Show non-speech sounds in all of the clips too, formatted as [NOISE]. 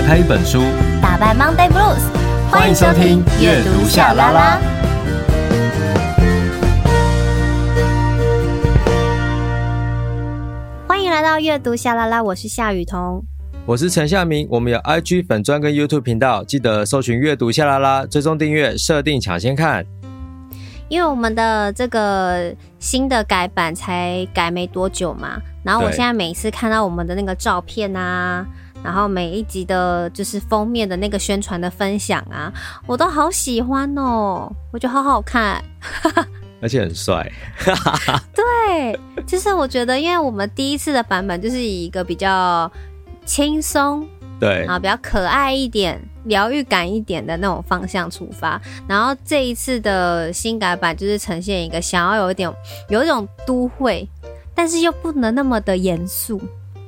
打开一本书，打败 Monday Blues。欢迎收听阅读夏拉拉。欢迎来到阅读夏拉拉，我是夏雨桐，我是陈夏明。我们有 IG 粉专跟 YouTube 频道，记得搜寻阅读夏拉拉，追踪订阅，设定抢先看。因为我们的这个新的改版才改没多久嘛，然后我现在每次看到我们的那个照片啊，然后每一集的就是封面的那个宣传的分享啊，我都好喜欢哦，我觉得好好看，[LAUGHS] 而且很帅。[LAUGHS] 对，就是我觉得，因为我们第一次的版本就是以一个比较轻松。对，啊，比较可爱一点、疗愈感一点的那种方向出发。然后这一次的新改版就是呈现一个想要有一点有一种都会，但是又不能那么的严肃，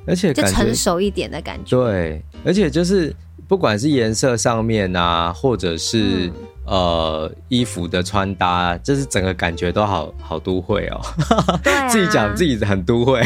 而且就成熟一点的感觉。对，而且就是不管是颜色上面啊，或者是、嗯。呃，衣服的穿搭，就是整个感觉都好好都会哦。对啊、[LAUGHS] 自己讲自己很都会。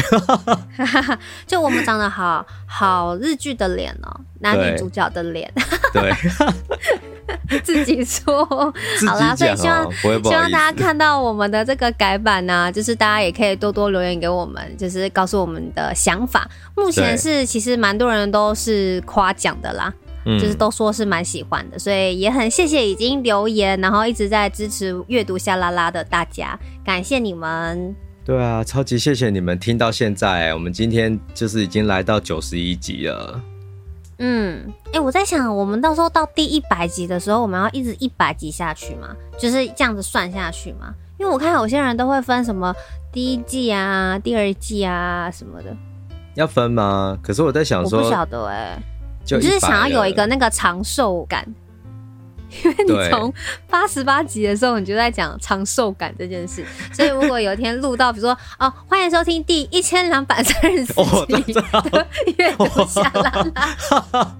[LAUGHS] 就我们长得好好日剧的脸哦，男女主角的脸。对。[LAUGHS] [LAUGHS] 自己说。好啦，所以希望希望大家看到我们的这个改版呢、啊，就是大家也可以多多留言给我们，就是告诉我们的想法。目前是其实蛮多人都是夸奖的啦。就是都说是蛮喜欢的，所以也很谢谢已经留言，然后一直在支持阅读下拉拉的大家，感谢你们。对啊，超级谢谢你们听到现在，我们今天就是已经来到九十一集了。嗯，哎、欸，我在想，我们到时候到第一百集的时候，我们要一直一百集下去吗？就是这样子算下去吗？因为我看有些人都会分什么第一季啊、第二季啊什么的，要分吗？可是我在想说，我不晓得哎、欸。就你就是想要有一个那个长寿感，[LAUGHS] 因为你从八十八集的时候你就在讲长寿感这件事，所以如果有一天录到，比如说哦，欢迎收听第一千两百三十四集的阅读下拉拉，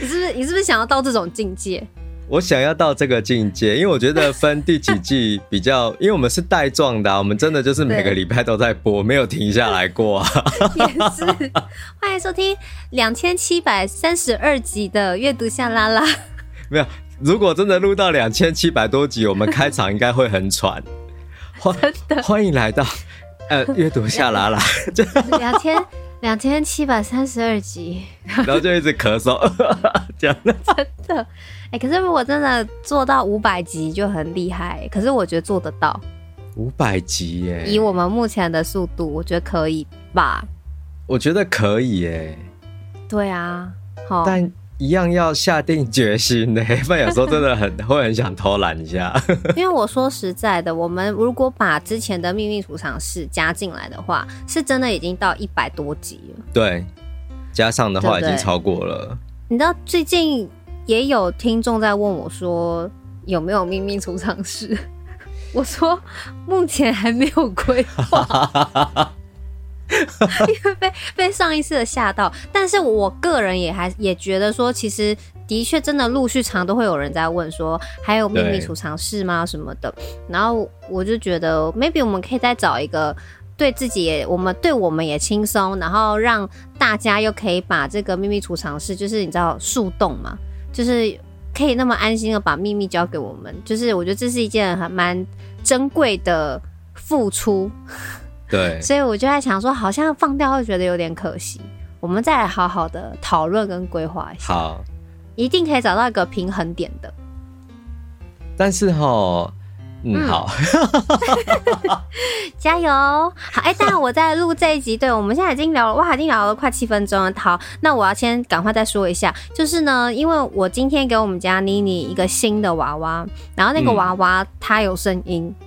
你是不是你是不是想要到这种境界？我想要到这个境界，因为我觉得分第几季比较，因为我们是带状的、啊，我们真的就是每个礼拜都在播，没有停下来过、啊。也是，欢迎收听两千七百三十二集的阅读下拉拉。没有，如果真的录到两千七百多集，我们开场应该会很喘。[LAUGHS] 欢欢迎来到呃 [LAUGHS] 阅读夏拉拉。两千两千七百三十二集，然后就一直咳嗽，[LAUGHS] 这样的真的。哎、欸，可是如果真的做到五百集就很厉害。可是我觉得做得到五百集耶，以我们目前的速度，我觉得可以吧？我觉得可以耶。对啊，好，但一样要下定决心呢，[LAUGHS] 不然有时候真的很会很想偷懒一下。[LAUGHS] 因为我说实在的，我们如果把之前的秘密储藏室加进来的话，是真的已经到一百多集了。对，加上的话已经超过了。对对，你知道最近？也有听众在问我说有没有秘密储藏室？[LAUGHS] 我说目前还没有规划，[LAUGHS] 因为被被上一次的吓到。但是我个人也还也觉得说，其实的确真的陆续常都会有人在问说还有秘密储藏室吗什么的。然后我就觉得 maybe 我们可以再找一个对自己也我们对我们也轻松，然后让大家又可以把这个秘密储藏室，就是你知道树洞嘛。就是可以那么安心的把秘密交给我们，就是我觉得这是一件还蛮珍贵的付出。对，所以我就在想说，好像放掉会觉得有点可惜，我们再来好好的讨论跟规划一下，好，一定可以找到一个平衡点的。但是哈。嗯，好，[LAUGHS] 加油！好，哎、欸，当然我在录这一集，对，我们现在已经聊了，哇，已经聊了快七分钟了。好，那我要先赶快再说一下，就是呢，因为我今天给我们家妮妮一个新的娃娃，然后那个娃娃它有声音，嗯、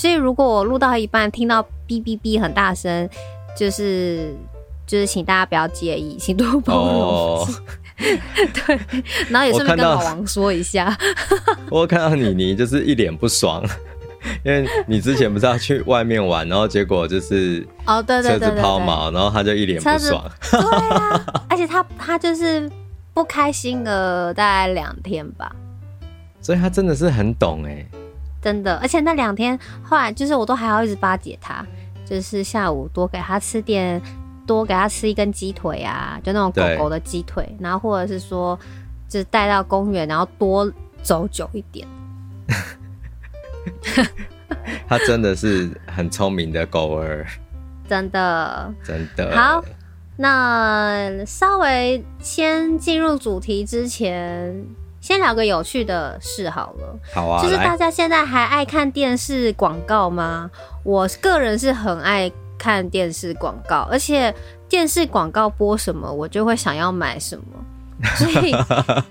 所以如果我录到一半听到哔哔哔很大声，就是就是请大家不要介意，请多 [LAUGHS] 包容。哦 [LAUGHS] 对，然后也顺便跟老王说一下。我看到 [LAUGHS] 妮妮就是一脸不爽，因为你之前不是要去外面玩，然后结果就是哦，对对对，车子抛锚，然后他就一脸不爽。对啊，而且他他就是不开心了大概两天吧。所以他真的是很懂哎，真的，而且那两天后来就是我都还要一直巴结他，就是下午多给他吃点。多给他吃一根鸡腿啊，就那种狗狗的鸡腿，然后或者是说，就是带到公园，然后多走久一点。[LAUGHS] 他真的是很聪明的狗儿，真的，真的。好，那稍微先进入主题之前，先聊个有趣的事好了。好啊，就是大家现在还爱看电视广告吗？我个人是很爱看电视广告，而且电视广告播什么，我就会想要买什么。[LAUGHS] 所以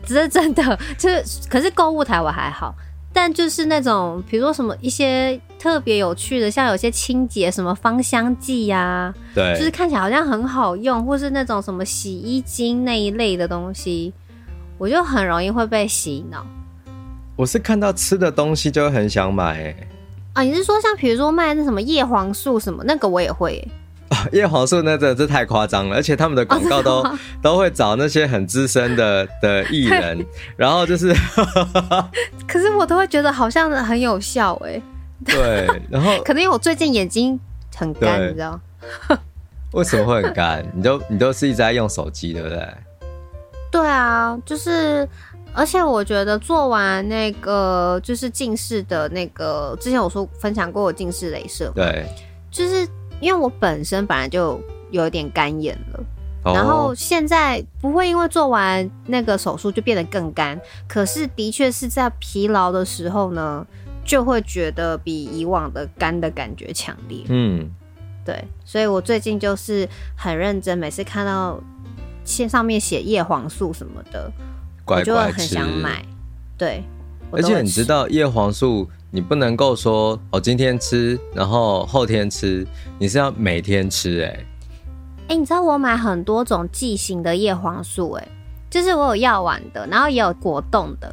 这是真的，就是可是购物台我还好。但就是那种，比如说什么一些特别有趣的，像有些清洁什么芳香剂呀、啊，对，就是看起来好像很好用，或是那种什么洗衣精那一类的东西，我就很容易会被洗脑。我是看到吃的东西就会很想买、欸，啊，你是说像比如说卖那什么叶黄素什么那个我也会、欸。[LAUGHS] 叶黄素那真的是太夸张了，而且他们的广告都、哦、都会找那些很资深的的艺人，然后就是，[LAUGHS] 可是我都会觉得好像很有效哎、欸。对，然后 [LAUGHS] 可能因为我最近眼睛很干，你知道？为什么会很干？你都你都是一直在用手机，对不对？对啊，就是，而且我觉得做完那个就是近视的那个，之前我说分享过我近视雷射，对，就是。因为我本身本来就有一点干眼了，oh. 然后现在不会因为做完那个手术就变得更干，可是的确是在疲劳的时候呢，就会觉得比以往的干的感觉强烈。嗯，对，所以我最近就是很认真，每次看到线上面写叶黄素什么的，乖乖我就会很想买。对，而且你知道叶黄素。你不能够说哦，今天吃，然后后天吃，你是要每天吃哎、欸。哎、欸，你知道我买很多种剂型的叶黄素哎、欸，就是我有药丸的，然后也有果冻的，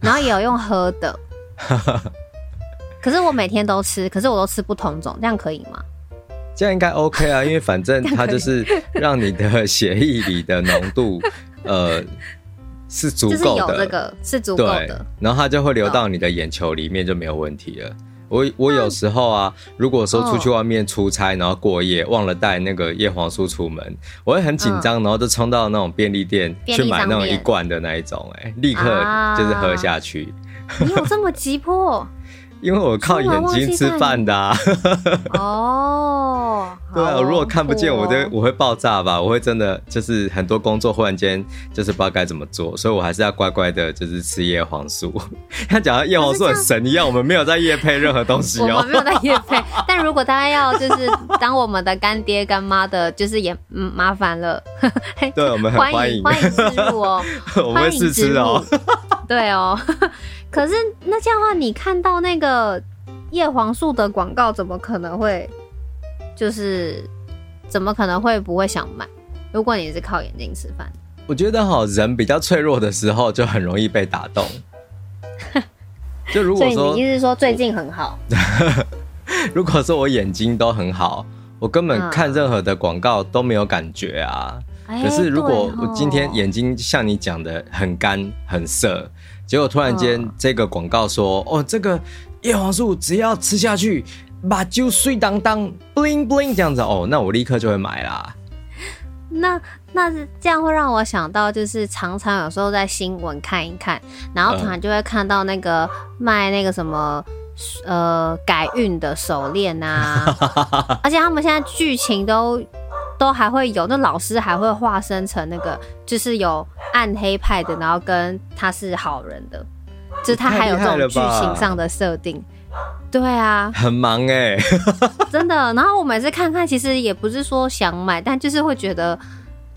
然后也有用喝的。[LAUGHS] 可是我每天都吃，可是我都吃不同种，这样可以吗？这样应该 OK 啊，[LAUGHS] 因为反正它就是让你的血液里的浓度，[LAUGHS] 呃。是足够的，这个是足够的，然后它就会流到你的眼球里面，就没有问题了。我我有时候啊，如果说出去外面出差，然后过夜忘了带那个叶黄素出门，我会很紧张，然后就冲到那种便利店去买那种一罐的那一种，哎，立刻就是喝下去。你有这么急迫？因为我靠眼睛吃饭的啊！哦，对啊，如果看不见，我就我会爆炸吧？我会真的就是很多工作忽然间就是不知道该怎么做，所以我还是要乖乖的，就是吃叶黄素。[LAUGHS] 他讲到叶黄素很神一样，我们没有在叶配任何东西哦，[LAUGHS] 我们没有在叶配。但如果大家要就是当我们的干爹干妈的，就是也麻烦了。[LAUGHS] 对，我们很欢迎欢迎植入哦，我们会试吃哦。对哦。可是那这样的话，你看到那个叶黄素的广告，怎么可能会就是怎么可能会不会想买？如果你是靠眼睛吃饭，我觉得哈，人比较脆弱的时候就很容易被打动。[LAUGHS] 就如果说，所以你意思是说最近很好？[LAUGHS] 如果说我眼睛都很好，我根本看任何的广告都没有感觉啊。嗯、可是如果我今天眼睛像你讲的很干很涩。结果突然间，这个广告说：“哦，这个叶黄素只要吃下去，把酒碎当当，bling bling 这样子哦，那我立刻就会买啦。”那那是这样会让我想到，就是常常有时候在新闻看一看，然后突然就会看到那个卖那个什么呃改运的手链啊，[LAUGHS] 而且他们现在剧情都。都还会有，那老师还会化身成那个，就是有暗黑派的，然后跟他是好人的，就是他还有这种剧情上的设定。对啊，很忙哎、欸，真的。然后我每次看看，其实也不是说想买，但就是会觉得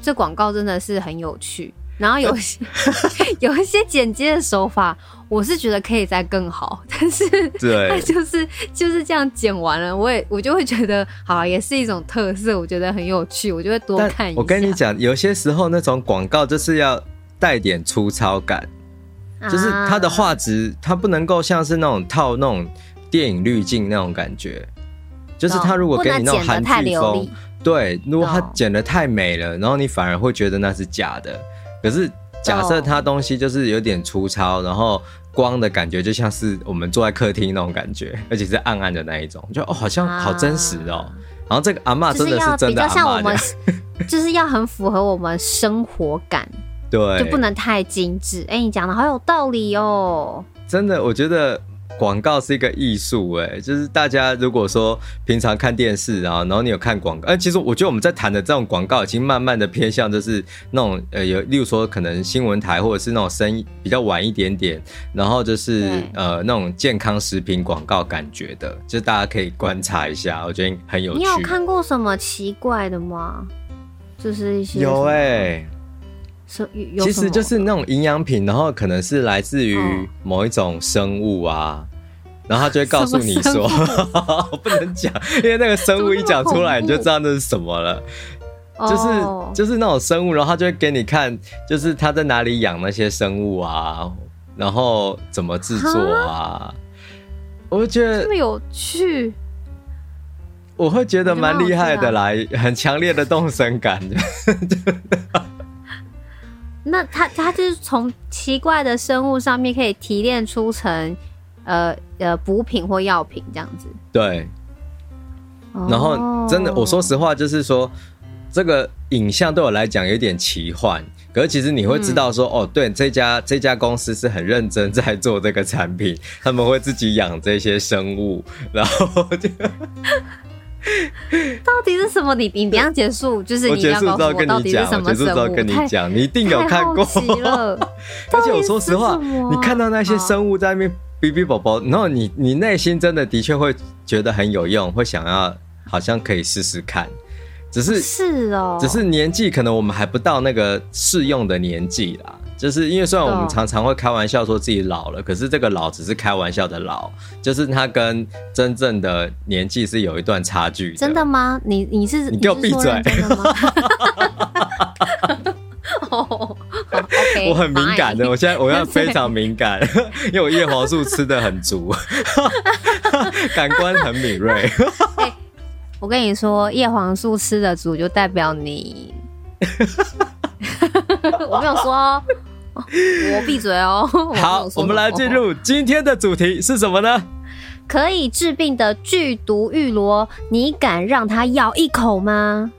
这广告真的是很有趣。然后有些 [LAUGHS] 有一些剪接的手法，我是觉得可以再更好，[LAUGHS] 但是对，[LAUGHS] 就是就是这样剪完了，我也我就会觉得好，也是一种特色，我觉得很有趣，我就会多看一下。我跟你讲，有些时候那种广告就是要带点粗糙感，啊、就是它的画质，它不能够像是那种套那种电影滤镜那种感觉，就是它如果给你那种韩剧风，对，如果它剪的太美了，然后你反而会觉得那是假的。可是假设它东西就是有点粗糙，然后光的感觉就像是我们坐在客厅那种感觉，而且是暗暗的那一种，就哦好像好真实哦，然后这个阿嬷真的是真的阿嬷，就是要比较像我们，就是要很符合我们生活感，对，就不能太精致。哎、欸，你讲的好有道理哦，真的，我觉得。广告是一个艺术，哎，就是大家如果说平常看电视啊，然后你有看广告，哎，其实我觉得我们在谈的这种广告已经慢慢的偏向就是那种呃，有例如说可能新闻台或者是那种声音比较晚一点点，然后就是呃那种健康食品广告感觉的，就大家可以观察一下，我觉得很有趣。你有看过什么奇怪的吗？就是一些有哎、欸。其实就是那种营养品，然后可能是来自于某一种生物啊，哦、然后他就会告诉你 [LAUGHS] 说，[LAUGHS] 我不能讲，因为那个生物一讲出来，你就知道那是什么了。就是就是那种生物，然后他就会给你看，就是他在哪里养那些生物啊，然后怎么制作啊。我会觉得这么有趣，我会觉得蛮厉害的啦，很强烈的动身感。[LAUGHS] 那它它就是从奇怪的生物上面可以提炼出成，呃呃补品或药品这样子。对。然后真的，我说实话，就是说这个影像对我来讲有点奇幻，可是其实你会知道说，哦，对，这家这家公司是很认真在做这个产品，他们会自己养这些生物，然后就。[LAUGHS] 到底是什么？你你这样结束，就是你要告诉我到底是什么生物？我结束之后跟你讲，你一定有看过。[LAUGHS] 而且我说实话，你看到那些生物在那边哔哔宝宝，然后你你内心真的的确会觉得很有用，会想要好像可以试试看。只是是哦，只是年纪可能我们还不到那个适用的年纪啦。就是因为虽然我们常常会开玩笑说自己老了，可是这个老只是开玩笑的老，就是他跟真正的年纪是有一段差距的。真的吗？你你是你给我闭嘴！[LAUGHS] 我很敏感的，我现在我要 [LAUGHS] 非常敏感，[LAUGHS] 因为我叶黄素吃的很足，感官很敏锐。欸，我跟你说，叶黄素吃的足就代表你。[LAUGHS] 我没有说，我闭嘴哦。好，我们来进入今天的主题是什么呢？可以治病的剧毒玉螺，你敢让它咬一口吗？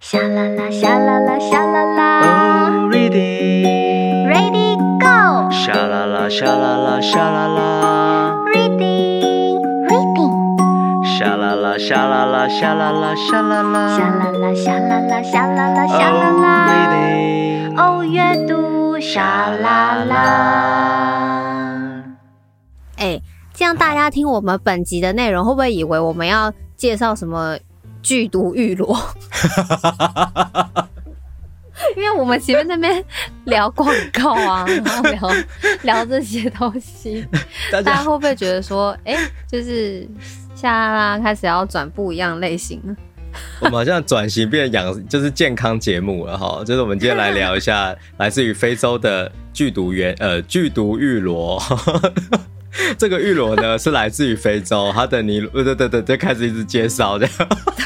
沙啦啦，沙啦啦，沙啦啦。Oh, ready, ready, go。沙啦啦，沙啦啦，沙啦啦。啦啦，沙啦啦，沙啦啦，沙啦啦。沙啦啦，沙啦啦，沙啦啦，沙啦啦。哦，阅读沙啦啦！哎，这样大家听我们本集的内容，会不会以为我们要介绍什么剧毒玉螺？[LAUGHS] 因为我们前面那边聊广告啊，[LAUGHS] 然后聊聊这些东西，大家会不会觉得说，哎，就是沙啦啦开始要转不一样类型了？我们好像转型变养，[LAUGHS] 就是健康节目了哈。就是我们今天来聊一下 [LAUGHS] 来自于非洲的剧毒原呃剧毒玉螺。[LAUGHS] 这个玉螺呢是来自于非洲，它的你对对对对，就开始一直介绍这样。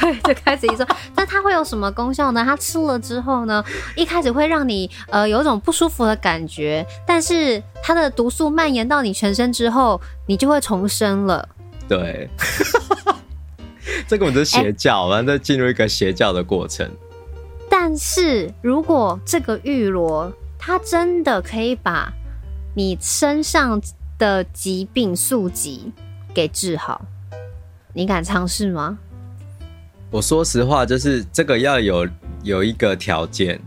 对，就开始一直说，那它会有什么功效呢？它吃了之后呢，一开始会让你呃有一种不舒服的感觉，但是它的毒素蔓延到你全身之后，你就会重生了。对。[LAUGHS] 这个我们是邪教，然后再进入一个邪教的过程。但是如果这个玉螺它真的可以把你身上的疾病宿疾给治好，你敢尝试吗？我说实话，就是这个要有有一个条件，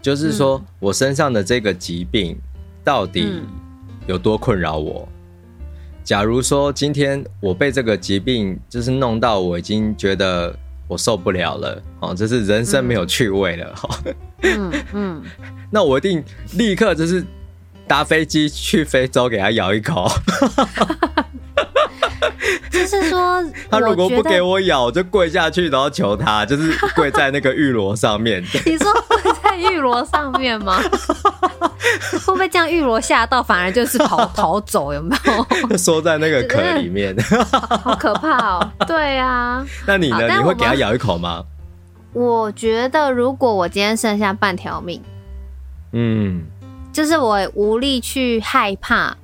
就是说我身上的这个疾病到底有多困扰我。假如说今天我被这个疾病就是弄到我已经觉得我受不了了，哦，就是人生没有趣味了，哈，嗯嗯，[LAUGHS] 那我一定立刻就是搭飞机去非洲给他咬一口。[LAUGHS] [LAUGHS] 就是说，[LAUGHS] 他如果不给我咬，我就跪下去，然后求他，就是 [LAUGHS] 跪在那个玉螺上面。你说跪在玉螺上面吗？会不会这样玉螺吓到，反而就是跑逃走？有没有？缩在那个壳里面，好，好可怕哦！对啊，那你呢？你会给他咬一口吗？我觉得，如果我今天剩下半条命，嗯，就是我无力去害怕，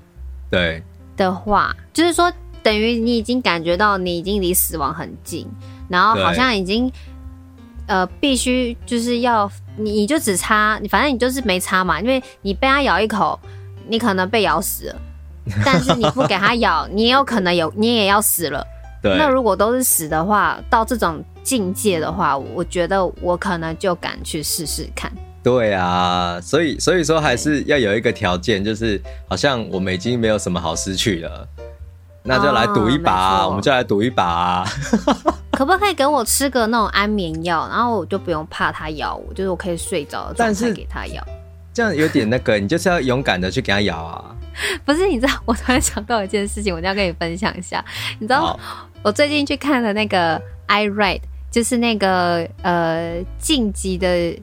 对的话，就是说。等于你已经感觉到你已经离死亡很近，然后好像已经呃必须就是要你你就只差，反正你就是没差嘛，因为你被它咬一口，你可能被咬死了，[LAUGHS] 但是你不给它咬，你也有可能有你也要死了。对。那如果都是死的话，到这种境界的话，我觉得我可能就敢去试试看。对啊，所以所以说还是要有一个条件，就是好像我们已经没有什么好失去了，那就来赌一把啊，哦，我们就来赌一把啊。[LAUGHS] 可不可以给我吃个那种安眠药，然后我就不用怕它咬我，就是我可以睡着的状态给它咬。这样有点那个，你就是要勇敢的去给它咬啊。[LAUGHS] 不是，你知道，我突然想到一件事情，我一定要跟你分享一下。你知道，我最近去看了那个《I Ride》，就是那个呃晋级的。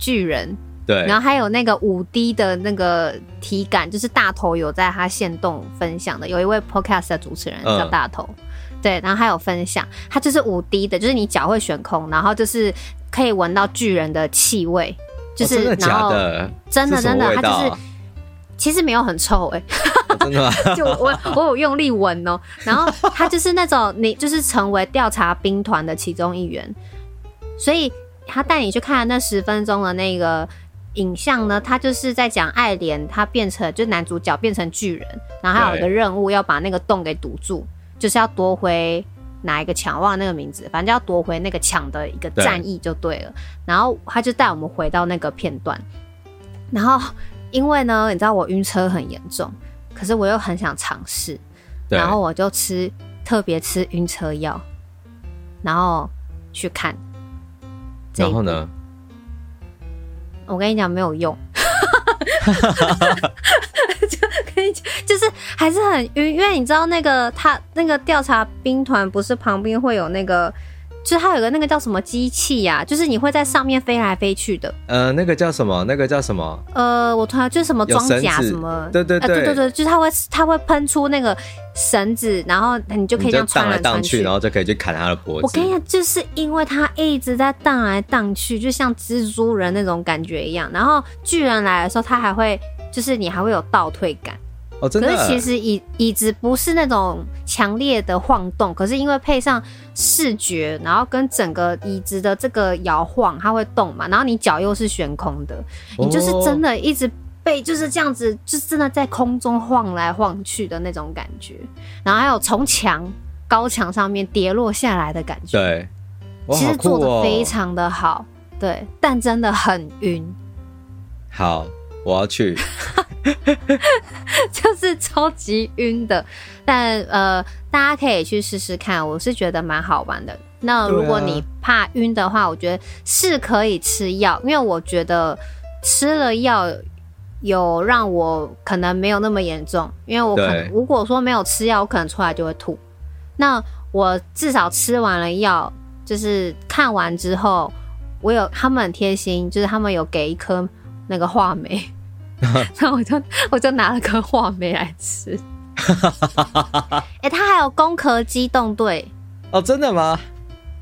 巨人，对，然后还有那个五 D 的那个体感，就是大头有在他线动分享的，有一位 Podcast 的主持人叫大头，嗯、对，然后还有分享，他就是五 D 的，就是你脚会悬空，然后就是可以闻到巨人的气味，就是、哦、真的假的？真的真的，他就是其实没有很臭哎、欸，真的吗？[LAUGHS] 就我我有用力闻哦，然后他就是那种你就是成为调查兵团的其中一员，所以。他带你去看那十分钟的那个影像呢，他就是在讲爱莲他变成就男主角变成巨人，然后还有一个任务要把那个洞给堵住，就是要夺回哪一个墙，忘了那个名字，反正要夺回那个墙的一个战役就对了。然后他就带我们回到那个片段，然后因为呢，你知道我晕车很严重，可是我又很想尝试，然后我就吃特别吃晕车药，然后去看。然后呢？我跟你讲没有用，[LAUGHS] 就跟你讲，就是还是很晕，因为你知道那个他那个调查兵团不是旁边会有那个。就是它有个那个叫什么机器呀、啊，就是你会在上面飞来飞去的。呃，那个叫什么？那个叫什么？呃，我突然就是什么装甲什么？对对对、呃、对对对，就是它会它会喷出那个绳子，然后你就可以这样荡来荡去，然后就可以去砍它的脖子。我跟你讲，就是因为它一直在荡来荡去，就像蜘蛛人那种感觉一样。然后巨人来的时候，它还会就是你还会有倒退感。哦，真的。可是其实椅椅子不是那种强烈的晃动，可是因为配上视觉，然后跟整个椅子的这个摇晃，它会动嘛，然后你脚又是悬空的，你就是真的一直被就是这样子，就是真的在空中晃来晃去的那种感觉，然后还有从墙高墙上面跌落下来的感觉，对，其实做的非常的好，对，但真的很晕。好，我要去。[LAUGHS] 就是超级晕的，但呃，大家可以去试试看，我是觉得蛮好玩的。那如果你怕晕的话，我觉得是可以吃药，因为我觉得吃了药有让我可能没有那么严重，因为我可能如果说没有吃药，我可能出来就会吐。那我至少吃完了药，就是看完之后，我有他们很贴心，就是他们有给一颗那个话梅。[LAUGHS] 那我就我就拿了颗话梅来吃。哎、欸，他还有攻壳机动队哦，真的吗？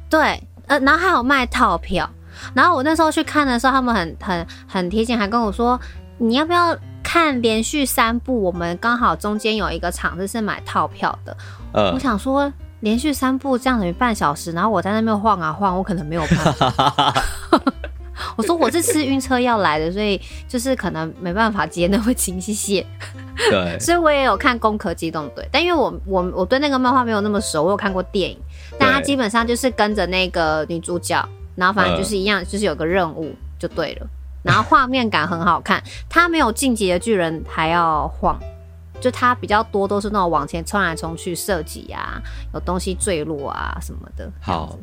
对，呃，然后还有卖套票。然后我那时候去看的时候，他们很很很贴心，还跟我说，你要不要看连续三部？我们刚好中间有一个场子是买套票的。呃，我想说连续三部这样等于半小时，然后我在那边晃啊晃，我可能没有办法。[LAUGHS] 我说我是吃晕车药来的，所以就是可能没办法接那么紧，谢谢。对，所以我也有看《攻壳机动队》，但因为我我我对那个漫画没有那么熟，我有看过电影，但它基本上就是跟着那个女主角，然后反正就是一样，就是有个任务就对了。然后画面感很好看，它没有进击的巨人还要晃，就它比较多都是那种往前冲来冲去射击啊，有东西坠落啊什么的。好。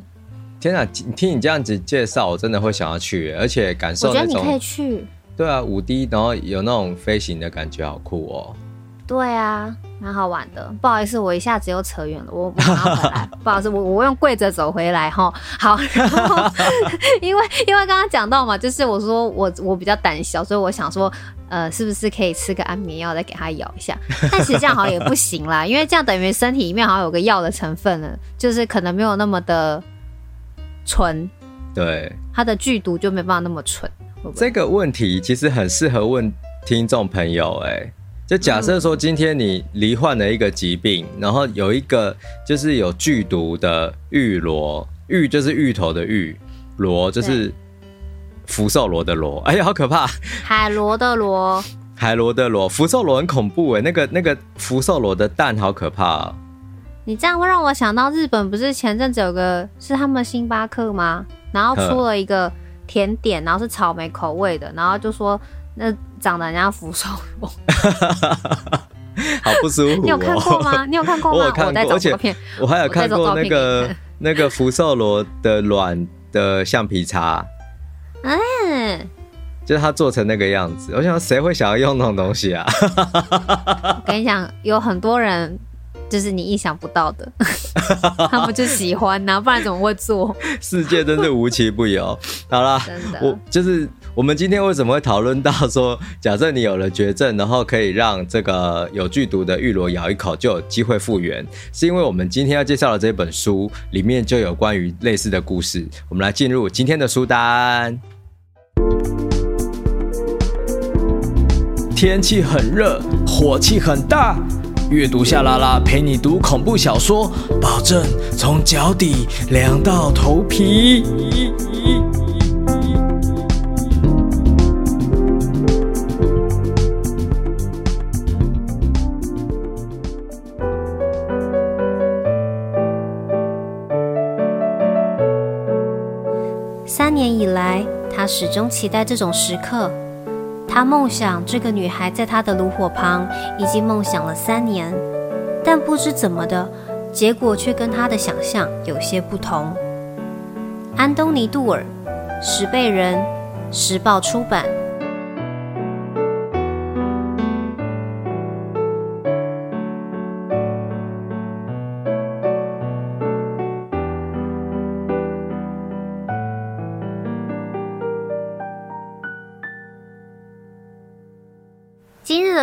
天啊，听你这样子介绍，我真的会想要去，而且感受那种。我觉得你可以去。对啊，五 D，然后有那种飞行的感觉，好酷哦。对啊，蛮好玩的。不好意思，我一下子又扯远了，我马上回来。[LAUGHS] 不好意思，我我用跪着走回来哈。好，然后 [LAUGHS] 因为因为刚刚讲到嘛，就是我说我我比较胆小，所以我想说，呃，是不是可以吃个安眠药再给它咬一下？[LAUGHS] 但其实这样好像也不行啦，因为这样等于身体里面好像有个药的成分了，就是可能没有那么的。纯，对，它的剧毒就没办法那么纯。这个问题其实很适合问听众朋友，哎，就假设说今天你罹患了一个疾病，嗯、然后有一个就是有剧毒的玉螺芋就是芋头的芋，螺就是福寿螺的螺。哎呀，好可怕！海螺的螺，海螺的螺，福寿螺很恐怖哎，那个那个福寿螺的蛋好可怕啊！你这样会让我想到日本，不是前阵子有个是他们星巴克吗？然后出了一个甜点，然后是草莓口味的，然后就说那长得很像福寿螺。[LAUGHS] 好不舒服、喔！你有看过吗？你有看过吗？我有看过，而且我还有看过那个那个福寿螺的卵的橡皮擦。嗯，就是它做成那个样子。我想谁会想要用那种东西啊？[LAUGHS] 我跟你讲，有很多人。就是你意想不到的，[LAUGHS] 他们就喜欢呐、啊，不然怎么会做？[LAUGHS] 世界真是无奇不有。好啦，我就是我们今天为什么会讨论到说，[LAUGHS] 假设你有了绝症，然后可以让这个有剧毒的玉螺咬一口就有机会复原，是因为我们今天要介绍的这本书里面就有关于类似的故事。我们来进入今天的书单。天气很热，火气很大。阅读夏拉拉陪你读恐怖小说，保证从脚底凉到头皮。三年以来，他始终期待这种时刻。他梦想这个女孩在他的炉火旁，已经梦想了三年，但不知怎么的，结果却跟他的想象有些不同。安东尼·杜尔，十倍人，时报出版。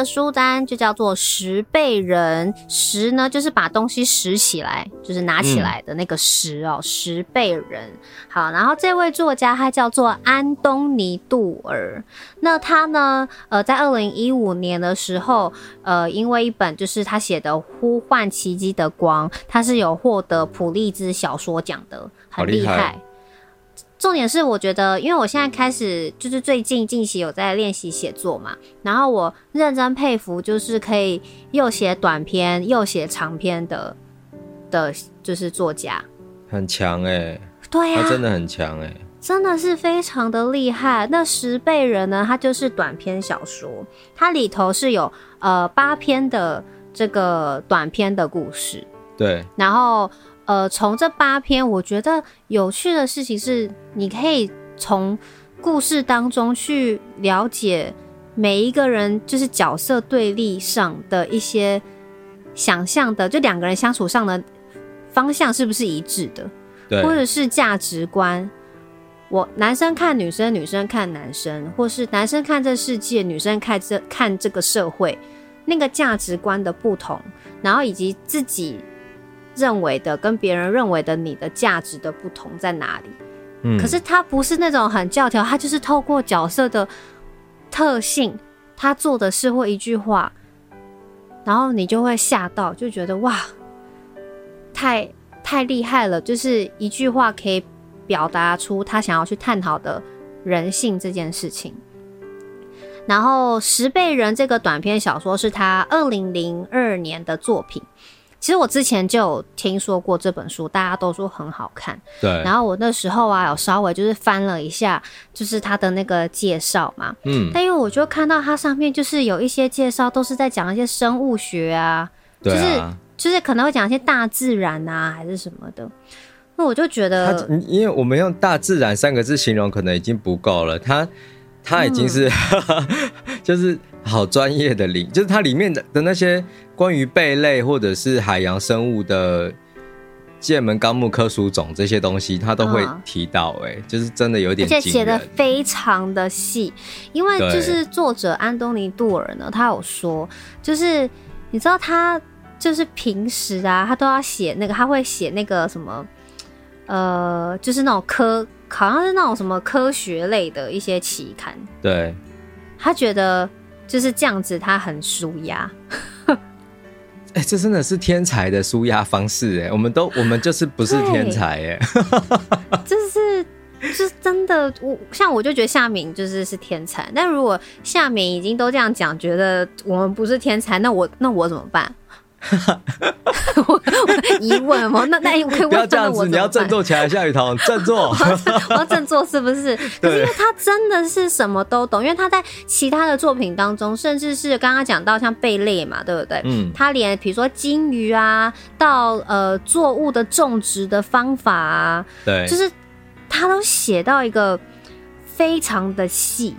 书单就叫做十倍人，十呢就是把东西拾起来，就是拿起来的那个十哦，十倍人。好，然后这位作家他叫做安东尼杜尔，那他呢，呃，在二零一五年的时候，呃，因为一本就是他写的《呼唤奇迹的光》，他是有获得普利兹小说奖的，很厉害。重点是，我觉得，因为我现在开始就是最近近期有在练习写作嘛，然后我认真佩服，就是可以又写短篇又写长篇的的，就是作家，很强哎、欸，对呀、啊，他真的很强哎、欸，真的是非常的厉害。那十倍人呢，他就是短篇小说，它里头是有呃八篇的这个短篇的故事，对，然后。呃，从这八篇，我觉得有趣的事情是，你可以从故事当中去了解每一个人，就是角色对立上的一些想象的，就两个人相处上的方向是不是一致的，对，或者是价值观。我男生看女生，女生看男生，或是男生看这世界，女生看这看这个社会，那个价值观的不同，然后以及自己。认为的跟别人认为的你的价值的不同在哪里？嗯，可是他不是那种很教条，他就是透过角色的特性，他做的事或一句话，然后你就会吓到，就觉得哇，太太厉害了！就是一句话可以表达出他想要去探讨的人性这件事情。然后《十倍人》这个短篇小说是他二零零二年的作品。其实我之前就有听说过这本书，大家都说很好看。对。然后我那时候啊，有稍微就是翻了一下，就是他的那个介绍嘛。嗯。但因为我就看到它上面就是有一些介绍，都是在讲一些生物学啊，就是就是可能会讲一些大自然啊，还是什么的。那我就觉得，因为我们用“大自然”三个字形容，可能已经不够了。它它已经是，嗯、[LAUGHS] 就是。好专业的领，就是它里面的的那些关于贝类或者是海洋生物的剑门纲目科属种这些东西，它都会提到、欸。哎、嗯，就是真的有点，而且写的非常的细。因为就是作者安东尼杜尔呢，他有说，就是你知道他就是平时啊，他都要写那个，他会写那个什么，呃，就是那种科，好像是那种什么科学类的一些期刊。对，他觉得。就是这样子，他很舒压，[LAUGHS] 哎、欸，这真的是天才的舒压方式哎，我们都我们就是不是天才哎，[LAUGHS] [LAUGHS] 这是就是真的，我像我就觉得夏敏就是是天才，但如果夏敏已经都这样讲，觉得我们不是天才，那我那我怎么办？[LAUGHS] 我我疑问吗？那那 [LAUGHS] 可以问不要这样子，你要振作起来，夏雨桐振作 [LAUGHS] 我要振作是不是？可是因为他真的是什么都懂，因为他在其他的作品当中，甚至是刚刚讲到像贝类嘛，对不对？嗯，他连比如说金鱼啊，到呃作物的种植的方法啊，对，就是他都写到一个非常的细，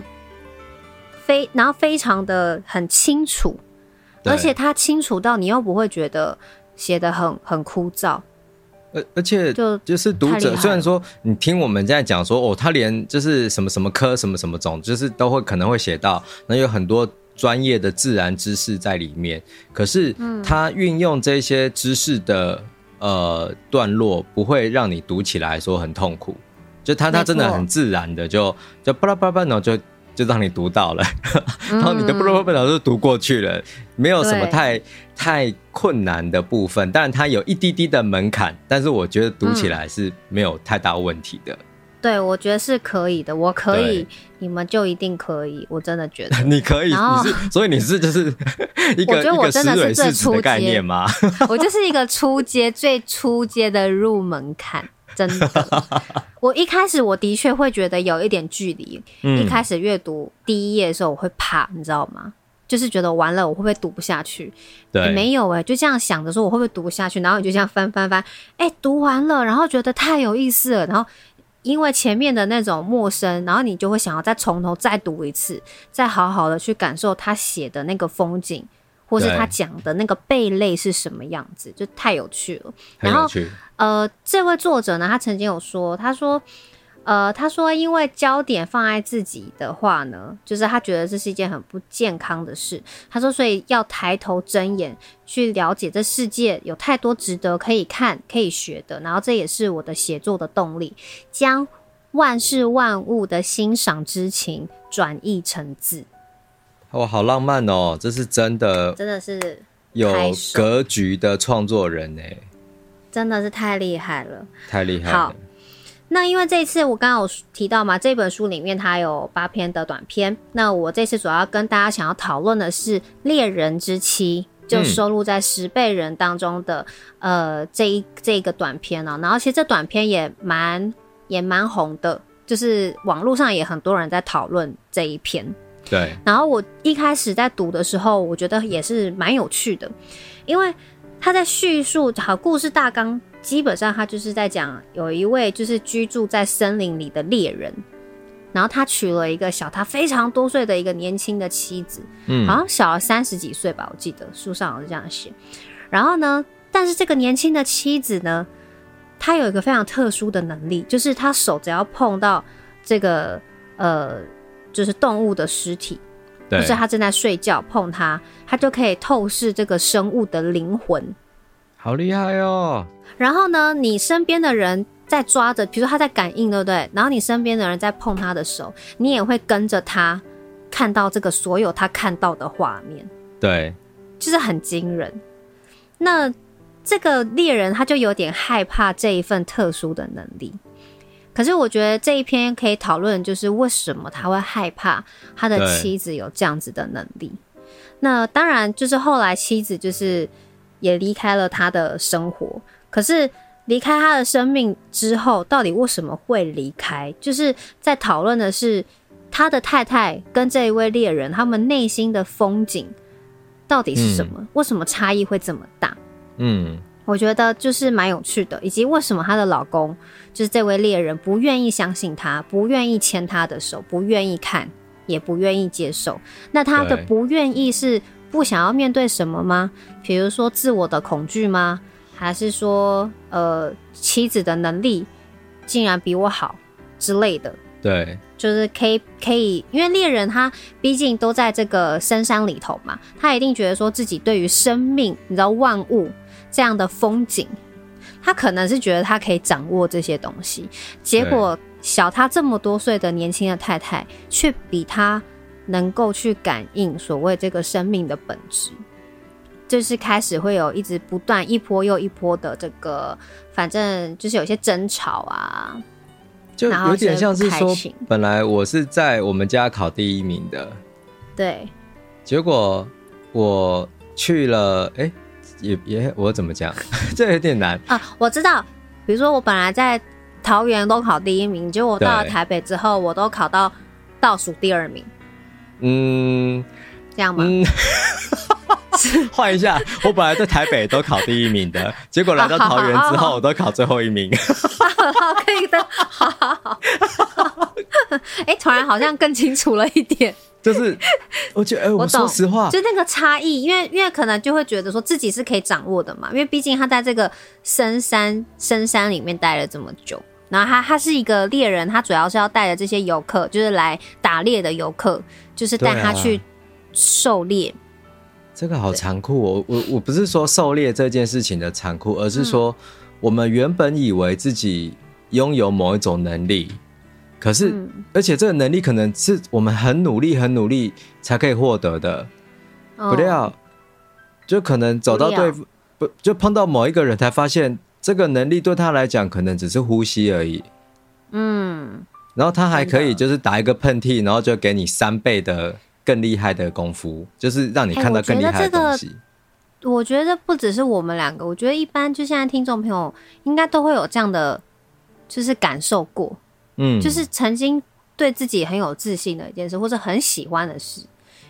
非然后非常的很清楚。而且他清楚到你又不会觉得写的很很枯燥，而而且就就是读者虽然说你听我们在讲说哦，他连就是什么什么科什么什么种，就是都会可能会写到，那有很多专业的自然知识在里面。可是他运用这些知识的呃段落，不会让你读起来说很痛苦，就他他真的很自然的就就巴拉巴拉巴拉，然后就。就让你读到了，然后你的不不不就读过去了，没有什么太太困难的部分，但它有一滴滴的门槛，但是我觉得读起来是没有太大问题的。对，我觉得是可以的，我可以，你们就一定可以，我真的觉得 [LAUGHS] 你可以，你是，所以你是就是 [LAUGHS] 一个，我觉得我真的是最初阶的概念吗？[LAUGHS] 我就是一个初阶最初阶的入门槛。真的，[LAUGHS] 我一开始我的确会觉得有一点距离。嗯、一开始阅读第一页的时候，我会怕，你知道吗？就是觉得完了，我会不会读不下去？对，没有哎、欸，就这样想着说我会不会读不下去，然后你就这样翻翻翻，哎、欸，读完了，然后觉得太有意思了，然后因为前面的那种陌生，然后你就会想要再从头再读一次，再好好的去感受他写的那个风景。或是他讲的那个贝类是什么样子，就太有趣了。然后，呃，这位作者呢，他曾经有说，他说，呃，他说，因为焦点放在自己的话呢，就是他觉得这是一件很不健康的事。他说，所以要抬头睁眼去了解这世界，有太多值得可以看、可以学的。然后，这也是我的写作的动力，将万事万物的欣赏之情转译成字。哇，好浪漫哦！这是真的，真的是有格局的创作人哎，真的是太厉害了，太厉害了。好，那因为这一次我刚刚有提到嘛，这本书里面它有八篇的短篇。那我这次主要跟大家想要讨论的是《猎人之妻》，就收录在《十倍人》当中的、嗯、呃这一这一个短篇呢、喔。然后其实这短篇也蛮也蛮红的，就是网络上也很多人在讨论这一篇。对，然后我一开始在读的时候，我觉得也是蛮有趣的，因为他在叙述好故事大纲，基本上他就是在讲有一位就是居住在森林里的猎人，然后他娶了一个小他非常多岁的一个年轻的妻子，嗯，好像小了三十几岁吧，我记得书上好像是这样写。然后呢，但是这个年轻的妻子呢，她有一个非常特殊的能力，就是她手只要碰到这个呃。就是动物的尸体，对，就是他正在睡觉，碰它，他就可以透视这个生物的灵魂，好厉害哦！然后呢，你身边的人在抓着，比如说他在感应，对不对？然后你身边的人在碰他的手，你也会跟着他看到这个所有他看到的画面，对，就是很惊人。那这个猎人他就有点害怕这一份特殊的能力。可是我觉得这一篇可以讨论，就是为什么他会害怕他的妻子有这样子的能力。那当然就是后来妻子就是也离开了他的生活。可是离开他的生命之后，到底为什么会离开？就是在讨论的是他的太太跟这一位猎人他们内心的风景到底是什么？嗯、为什么差异会这么大？嗯。我觉得就是蛮有趣的，以及为什么她的老公就是这位猎人不愿意相信她，不愿意牵她的手，不愿意看，也不愿意接受。那他的不愿意是不想要面对什么吗？比如说自我的恐惧吗？还是说呃妻子的能力竟然比我好之类的？对，就是可以可以，因为猎人他毕竟都在这个深山里头嘛，他一定觉得说自己对于生命，你知道万物。这样的风景，他可能是觉得他可以掌握这些东西，结果小他这么多岁的年轻的太太，却比他能够去感应所谓这个生命的本质。就是开始会有一直不断一波又一波的这个，反正就是有些争吵啊，就有点像是说，本来我是在我们家考第一名的，对，结果我去了，哎、欸，也也我怎么讲，[LAUGHS] 这有点难啊，我知道，比如说我本来在桃园都考第一名，结果我到了台北之后，我都考到倒数第二名，嗯，这样吗？[LAUGHS] 嗯换一下，我本来在台北都考第一名的，结果来到桃园之后，我都考最后一名。好，[LAUGHS] 可以的。好好好。哎、欸，突然好像更清楚了一点。就是，我觉得，哎、欸，我说实话，就那个差异，因为因为可能就会觉得说自己是可以掌握的嘛，因为毕竟他在这个深山深山里面待了这么久，然后他他是一个猎人，他主要是要带着这些游客，就是来打猎的游客，就是带他去狩猎。这个好残酷哦！我我我不是说狩猎这件事情的残酷，而是说我们原本以为自己拥有某一种能力，可是而且这个能力可能是我们很努力、很努力才可以获得的，不料就可能走到对不就碰到某一个人才发现，这个能力对他来讲可能只是呼吸而已。嗯，然后他还可以就是打一个喷嚏，然后就给你三倍的。更厉害的功夫，就是让你看到更厉害的东西。我觉得不只是我们两个，我觉得一般就现在听众朋友应该都会有这样的，就是感受过。嗯，就是曾经对自己很有自信的一件事，或者很喜欢的事，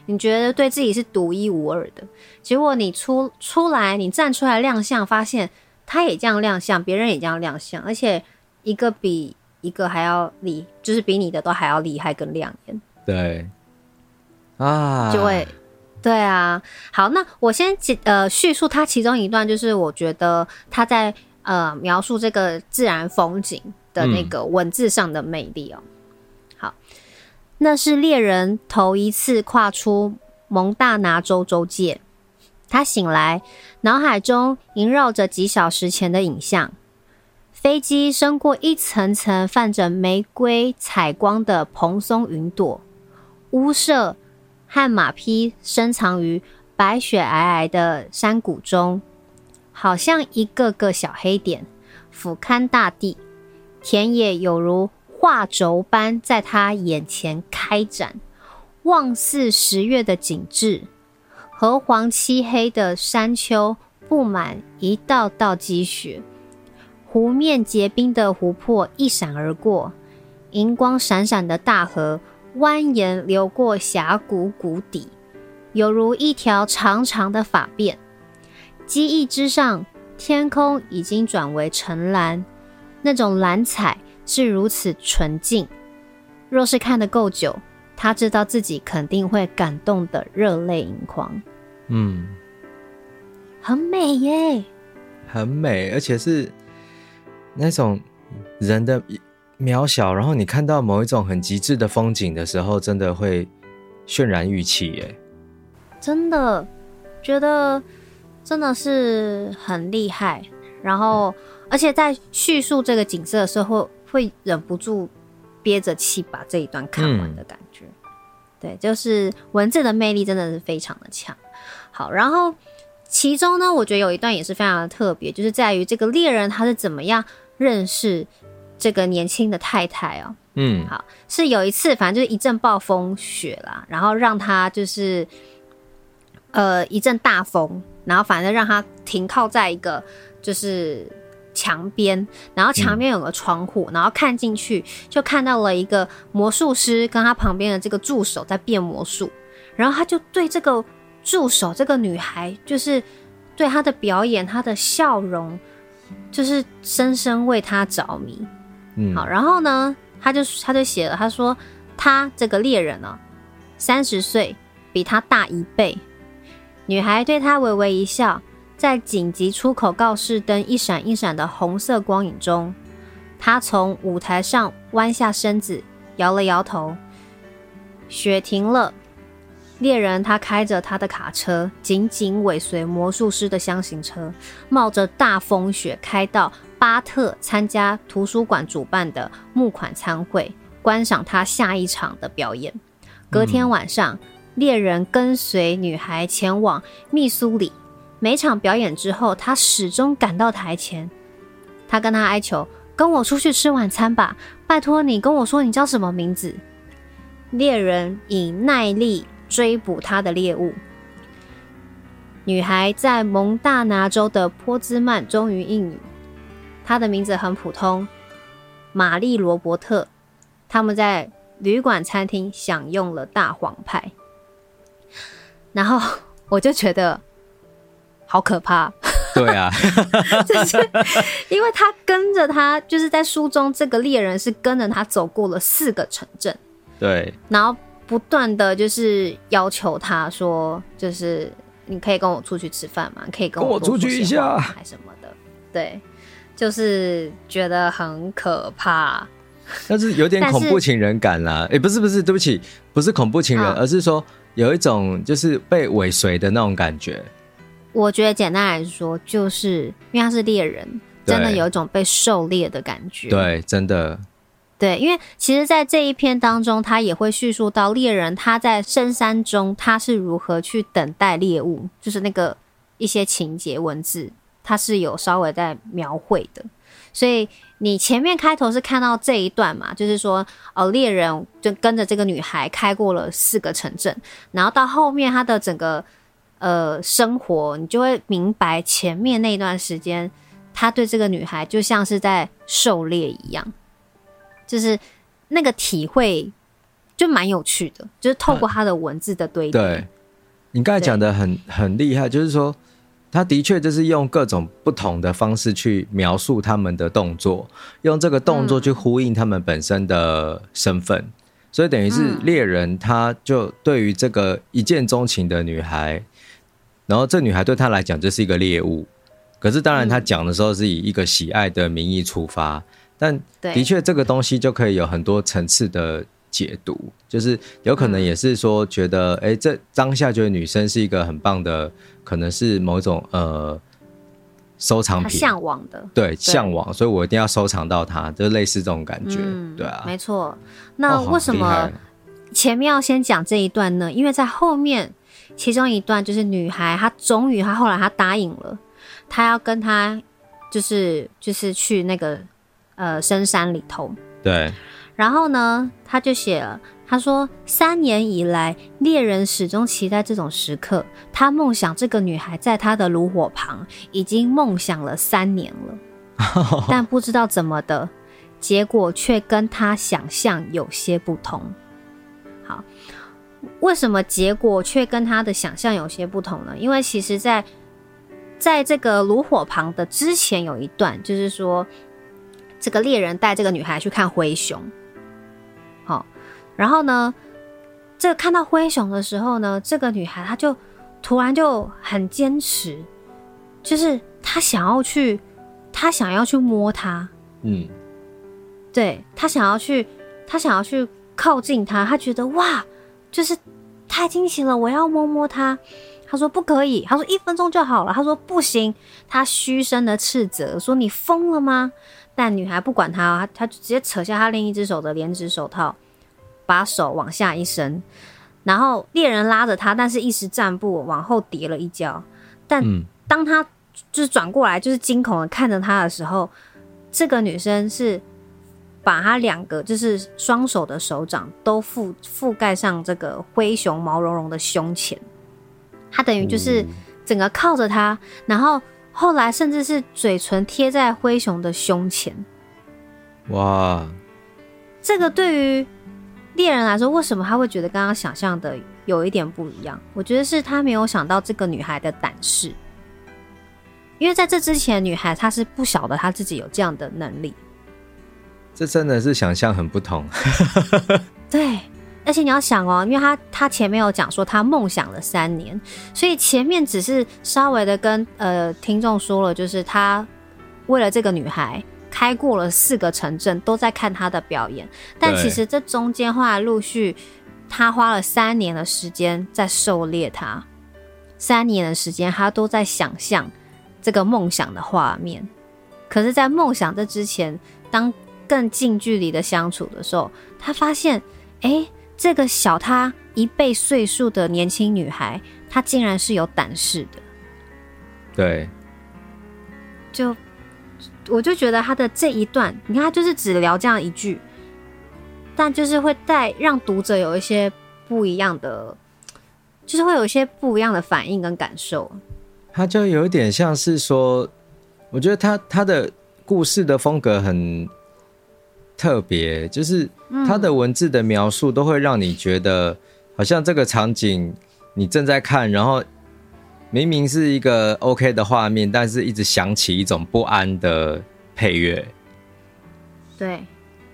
你觉得对自己是独一无二的，结果你出出来，你站出来亮相，发现他也这样亮相，别人也这样亮相，而且一个比一个还要厉，就是比你的都还要厉害跟亮眼。对。啊，就会，对啊，好，那我先呃叙述他其中一段，就是我觉得他在呃描述这个自然风景的那个文字上的魅力哦。嗯、好，那是猎人头一次跨出蒙大拿州州界，他醒来，脑海中萦绕着几小时前的影像：飞机升过一层层泛着玫瑰彩光的蓬松云朵，屋舍。和马匹深藏于白雪皑皑的山谷中，好像一个个小黑点，俯瞰大地。田野有如画轴般在他眼前开展，望似十月的景致。褐黄漆黑的山丘布满一道道积雪，湖面结冰的湖泊一闪而过，银光闪闪的大河。蜿蜒流过峡谷谷底，犹如一条长长的发辫。机翼之上，天空已经转为澄蓝，那种蓝彩是如此纯净。若是看得够久，他知道自己肯定会感动得热泪盈眶。嗯，很美耶，很美，而且是那种人的。渺小，然后你看到某一种很极致的风景的时候，真的会渲染欲泣耶！真的觉得真的是很厉害。然后，而且在叙述这个景色的时候，会忍不住憋着气把这一段看完的感觉。嗯、对，就是文字的魅力真的是非常的强。好，然后其中呢，我觉得有一段也是非常的特别，就是在于这个猎人他是怎么样认识。这个年轻的太太哦，嗯，好，是有一次，反正就是一阵暴风雪啦，然后让他就是呃一阵大风，然后反正让他停靠在一个就是墙边，然后墙边有个窗户，嗯、然后看进去就看到了一个魔术师跟他旁边的这个助手在变魔术，然后他就对这个助手这个女孩，就是对她的表演、她的笑容，就是深深为她着迷。嗯，好，然后呢，他就他就写了，他说他这个猎人呢、啊，三十岁，比他大一倍。女孩对他微微一笑，在紧急出口告示灯一闪一闪的红色光影中，他从舞台上弯下身子，摇了摇头。雪停了，猎人他开着他的卡车，紧紧尾随魔术师的箱型车，冒着大风雪开到。巴特参加图书馆主办的募款餐会，观赏他下一场的表演。隔天晚上，猎人跟随女孩前往密苏里，每场表演之后，他始终赶到台前。他跟他哀求：“跟我出去吃晚餐吧，拜托你跟我说你叫什么名字。”猎人以耐力追捕他的猎物。女孩在蒙大拿州的波兹曼终于应允，她的名字很普通，玛丽·罗伯特。他们在旅馆餐厅享用了大黄派，然后我就觉得好可怕。对啊，[LAUGHS] 就是因为他跟着他，就是在书中这个猎人是跟着他走过了四个城镇，对，然后不断的就是要求他说，就是你可以跟我出去吃饭吗？可以跟我出去一下，还什么的，对，就是觉得很可怕。但是有点恐怖情人感啦，哎，欸、不是不是，对不起，不是恐怖情人，哦、而是说有一种就是被尾随的那种感觉。我觉得简单来说，就是因为他是猎人，真的有一种被狩猎的感觉。对，真的。对，因为其实，在这一篇当中，他也会叙述到猎人他在深山中他是如何去等待猎物，就是那个一些情节文字，他是有稍微在描绘的，所以。你前面开头是看到这一段嘛？就是说，哦，猎人就跟着这个女孩开过了四个城镇，然后到后面他的整个呃生活，你就会明白前面那段时间，他对这个女孩就像是在狩猎一样，就是那个体会就蛮有趣的，就是透过他的文字的堆叠。对，你刚才讲的很很厉害，就是说。他的确就是用各种不同的方式去描述他们的动作，用这个动作去呼应他们本身的身份，嗯、所以等于是猎人，他就对于这个一见钟情的女孩，然后这女孩对他来讲就是一个猎物，可是当然他讲的时候是以一个喜爱的名义出发，但的确这个东西就可以有很多层次的。解读。就是有可能也是说觉得哎、这当下觉得女生是一个很棒的，可能是某种呃收藏品，向往的，对，向往，所以我一定要收藏到它，就类似这种感觉，嗯、对啊，没错。那为什么前面要先讲这一段呢？因为在后面其中一段就是女孩她终于她后来她答应了，她要跟他就是就是去那个呃深山里头，对。然后呢，他就写了，他说：“三年以来，猎人始终期待这种时刻。他梦想这个女孩在他的炉火旁，已经梦想了三年了，[LAUGHS] 但不知道怎么的，结果却跟他想象有些不同。好，为什么结果却跟他的想象有些不同呢？因为其实在，在在这个炉火旁的之前有一段，就是说，这个猎人带这个女孩去看灰熊。”好，然后呢，这个看到灰熊的时候呢，这个女孩她就突然就很坚持，就是她想要去，她想要去摸它，嗯，对，她想要去，她想要去靠近它，她觉得哇，就是太惊喜了，我要摸摸它。他说不可以，他说一分钟就好了，他说不行，他嘘声的斥责说你疯了吗？但女孩不管他，他他就直接扯下他另一只手的连指手套，把手往下一伸，然后猎人拉着他，但是一时站不往后跌了一跤。但当他就是转过来，就是惊恐的看着他的时候，这个女生是把他两个就是双手的手掌都覆覆盖上这个灰熊毛茸茸的胸前，他等于就是整个靠着他，然后。后来甚至是嘴唇贴在灰熊的胸前，哇！这个对于猎人来说，为什么他会觉得刚刚想象的有一点不一样？我觉得是他没有想到这个女孩的胆识，因为在这之前，女孩她是不晓得她自己有这样的能力。这真的是想象很不同，[LAUGHS] 对。而且你要想哦，因为他他前面有讲说他梦想了三年，所以前面只是稍微的跟呃听众说了，就是他为了这个女孩开过了四个城镇，都在看她的表演。但其实这中间后来陆续，他花了三年的时间在狩猎他，三年的时间他都在想象这个梦想的画面。可是，在梦想这之前，当更近距离的相处的时候，他发现，哎。这个小他一倍岁数的年轻女孩，她竟然是有胆识的。对，就我就觉得他的这一段，你看他就是只聊这样一句，但就是会带让读者有一些不一样的，就是会有一些不一样的反应跟感受。他就有点像是说，我觉得他他的故事的风格很特别，就是他的文字的描述都会让你觉得，好像这个场景你正在看，然后明明是一个 OK 的画面，但是一直响起一种不安的配乐。对。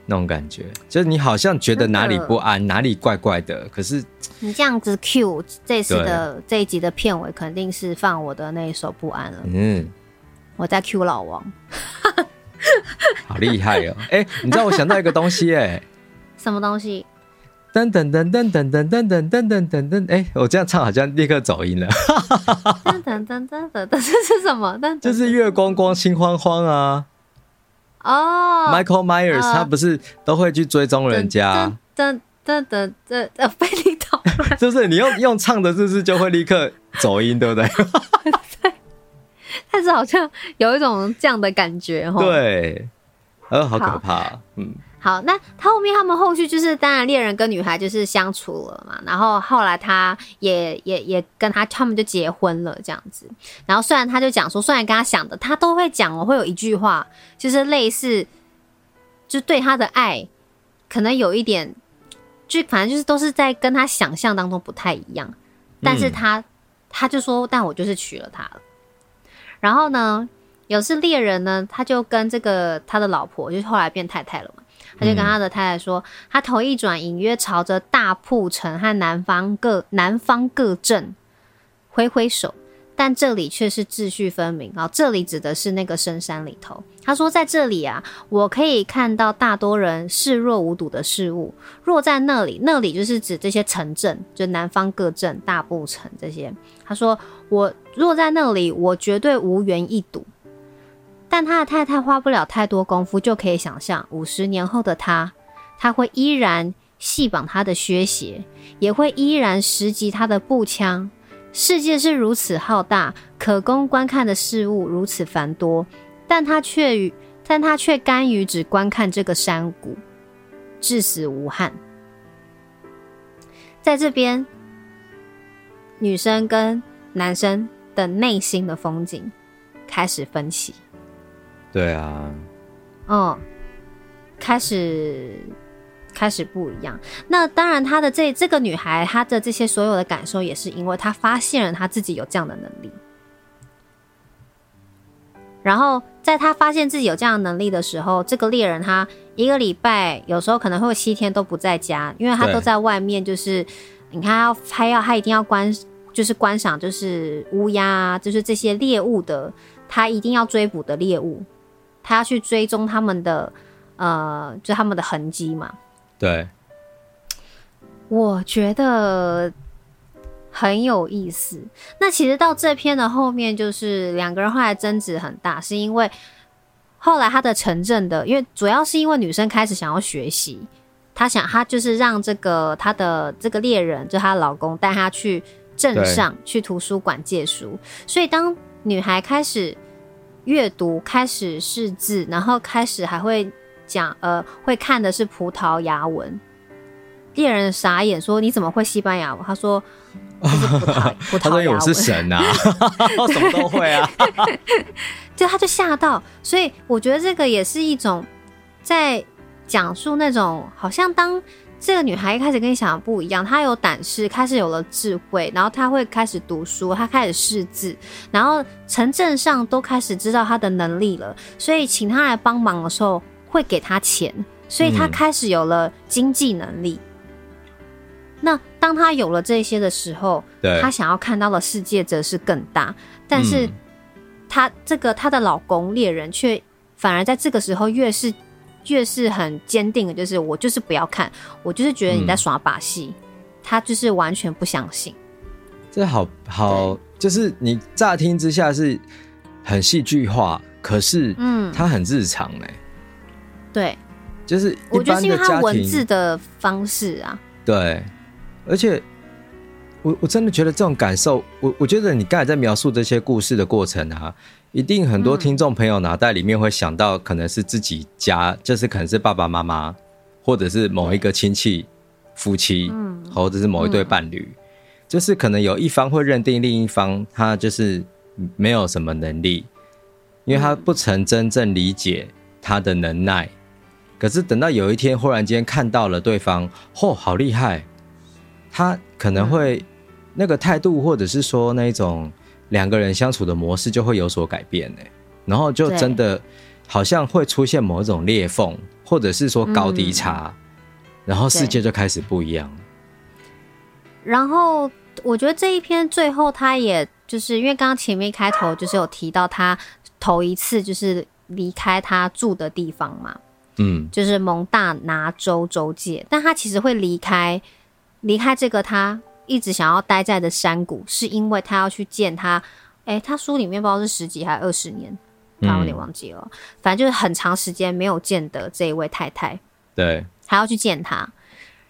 那种感觉，就是你好像觉得哪里不安，哪里怪怪的。可是你这样子 Q 这次的这一集的片尾，肯定是放我的那一首《不安》了。嗯，我在 Q 老王，好厉害哦！哎，你知道我想到一个东西哎，[LAUGHS] 什么东西？噔噔噔噔噔噔噔噔噔噔噔！哎，我这样唱好像立刻走音了。[LAUGHS] 噔噔噔噔噔，这是什么？噔就是月光光心慌慌啊。哦、oh,，Michael Myers、uh, 他不是都会去追踪人家？噔噔噔噔呃，被你讨 [LAUGHS] 论，就是你用用唱的，是不是就会立刻走音，对不对？对。但是好像有一种这样的感觉，对，呃，好可怕，好嗯。好，那他后面他们后续就是，当然猎人跟女孩就是相处了嘛，然后后来他也也也跟他他们就结婚了这样子。然后虽然他就讲说，虽然跟他想的他都会讲，我会有一句话，就是类似，就对他的爱可能有一点，就反正就是都是在跟他想象当中不太一样。但是他、嗯、他就说，但我就是娶了她了。然后呢，有次猎人呢，他就跟这个他的老婆，就是后来变太太了嘛。他就跟他的太太说，他头一转，隐约朝着大铺城和南方各南方各镇挥挥手，但这里却是秩序分明。然后这里指的是那个深山里头。他说，在这里啊，我可以看到大多人视若无睹的事物。若在那里，那里就是指这些城镇，就南方各镇、大埔城这些。他说，我若在那里，我绝对无缘一睹。但他的太太花不了太多功夫，就可以想象五十年后的他，他会依然系绑他的靴鞋，也会依然拾级他的步枪。世界是如此浩大，可供观看的事物如此繁多，但他却与但他却甘于只观看这个山谷，至死无憾。在这边，女生跟男生的内心的风景开始分歧。对啊，嗯，开始开始不一样。那当然，她的这这个女孩，她的这些所有的感受，也是因为她发现了她自己有这样的能力。然后，在她发现自己有这样的能力的时候，这个猎人他一个礼拜有时候可能会有七天都不在家，因为他都在外面。就是你看，要他要他一定要观，就是观赏，就是乌鸦，就是这些猎物的，他一定要追捕的猎物。他要去追踪他们的，呃，就他们的痕迹嘛。对，我觉得很有意思。那其实到这篇的后面，就是两个人后来争执很大，是因为后来他的城镇的，因为主要是因为女生开始想要学习，她想她就是让这个她的这个猎人，就她老公带她去镇上去图书馆借书，所以当女孩开始。阅读开始识字，然后开始还会讲，呃，会看的是葡萄牙文。猎人傻眼说：“你怎么会西班牙文？”他说：“ [LAUGHS] 这是葡萄，葡萄牙文。”他说：“我是神啊，[LAUGHS] 什么都会啊。[LAUGHS] ”就他就吓到，所以我觉得这个也是一种在讲述那种好像当。这个女孩一开始跟你想的不一样，她有胆识，开始有了智慧，然后她会开始读书，她开始识字，然后城镇上都开始知道她的能力了，所以请她来帮忙的时候会给她钱，所以她开始有了经济能力。嗯、那当她有了这些的时候，她想要看到的世界则是更大，但是她这个她的老公猎人却反而在这个时候越是。越是很坚定的，就是我就是不要看，我就是觉得你在耍把戏，嗯、他就是完全不相信。这好好，就是你乍听之下是很戏剧化，可是嗯，他很日常哎、欸。对，就是我觉得是因为他文字的方式啊。对，而且我我真的觉得这种感受，我我觉得你刚才在描述这些故事的过程啊，一定很多听众朋友脑袋里面会想到，可能是自己家，就是可能是爸爸妈妈，或者是某一个亲戚、夫妻，嗯，或者是某一对伴侣，就是可能有一方会认定另一方他就是没有什么能力，因为他不曾真正理解他的能耐，可是等到有一天忽然间看到了对方，嚯，好厉害！他可能会那个态度，或者是说那种两个人相处的模式就会有所改变呢，然后就真的好像会出现某一种裂缝，或者是说高低差，然后世界就开始不一样。然后我觉得这一篇最后，他也就是因为刚刚前面开头就是有提到他头一次就是离开他住的地方嘛，嗯，就是蒙大拿州州界，但他其实会离开。离开这个他一直想要待在的山谷，是因为他要去见他。哎、欸，他书里面不知道是十几还是二十年，他有点忘记了。嗯、反正就是很长时间没有见的这一位太太。对，还要去见他。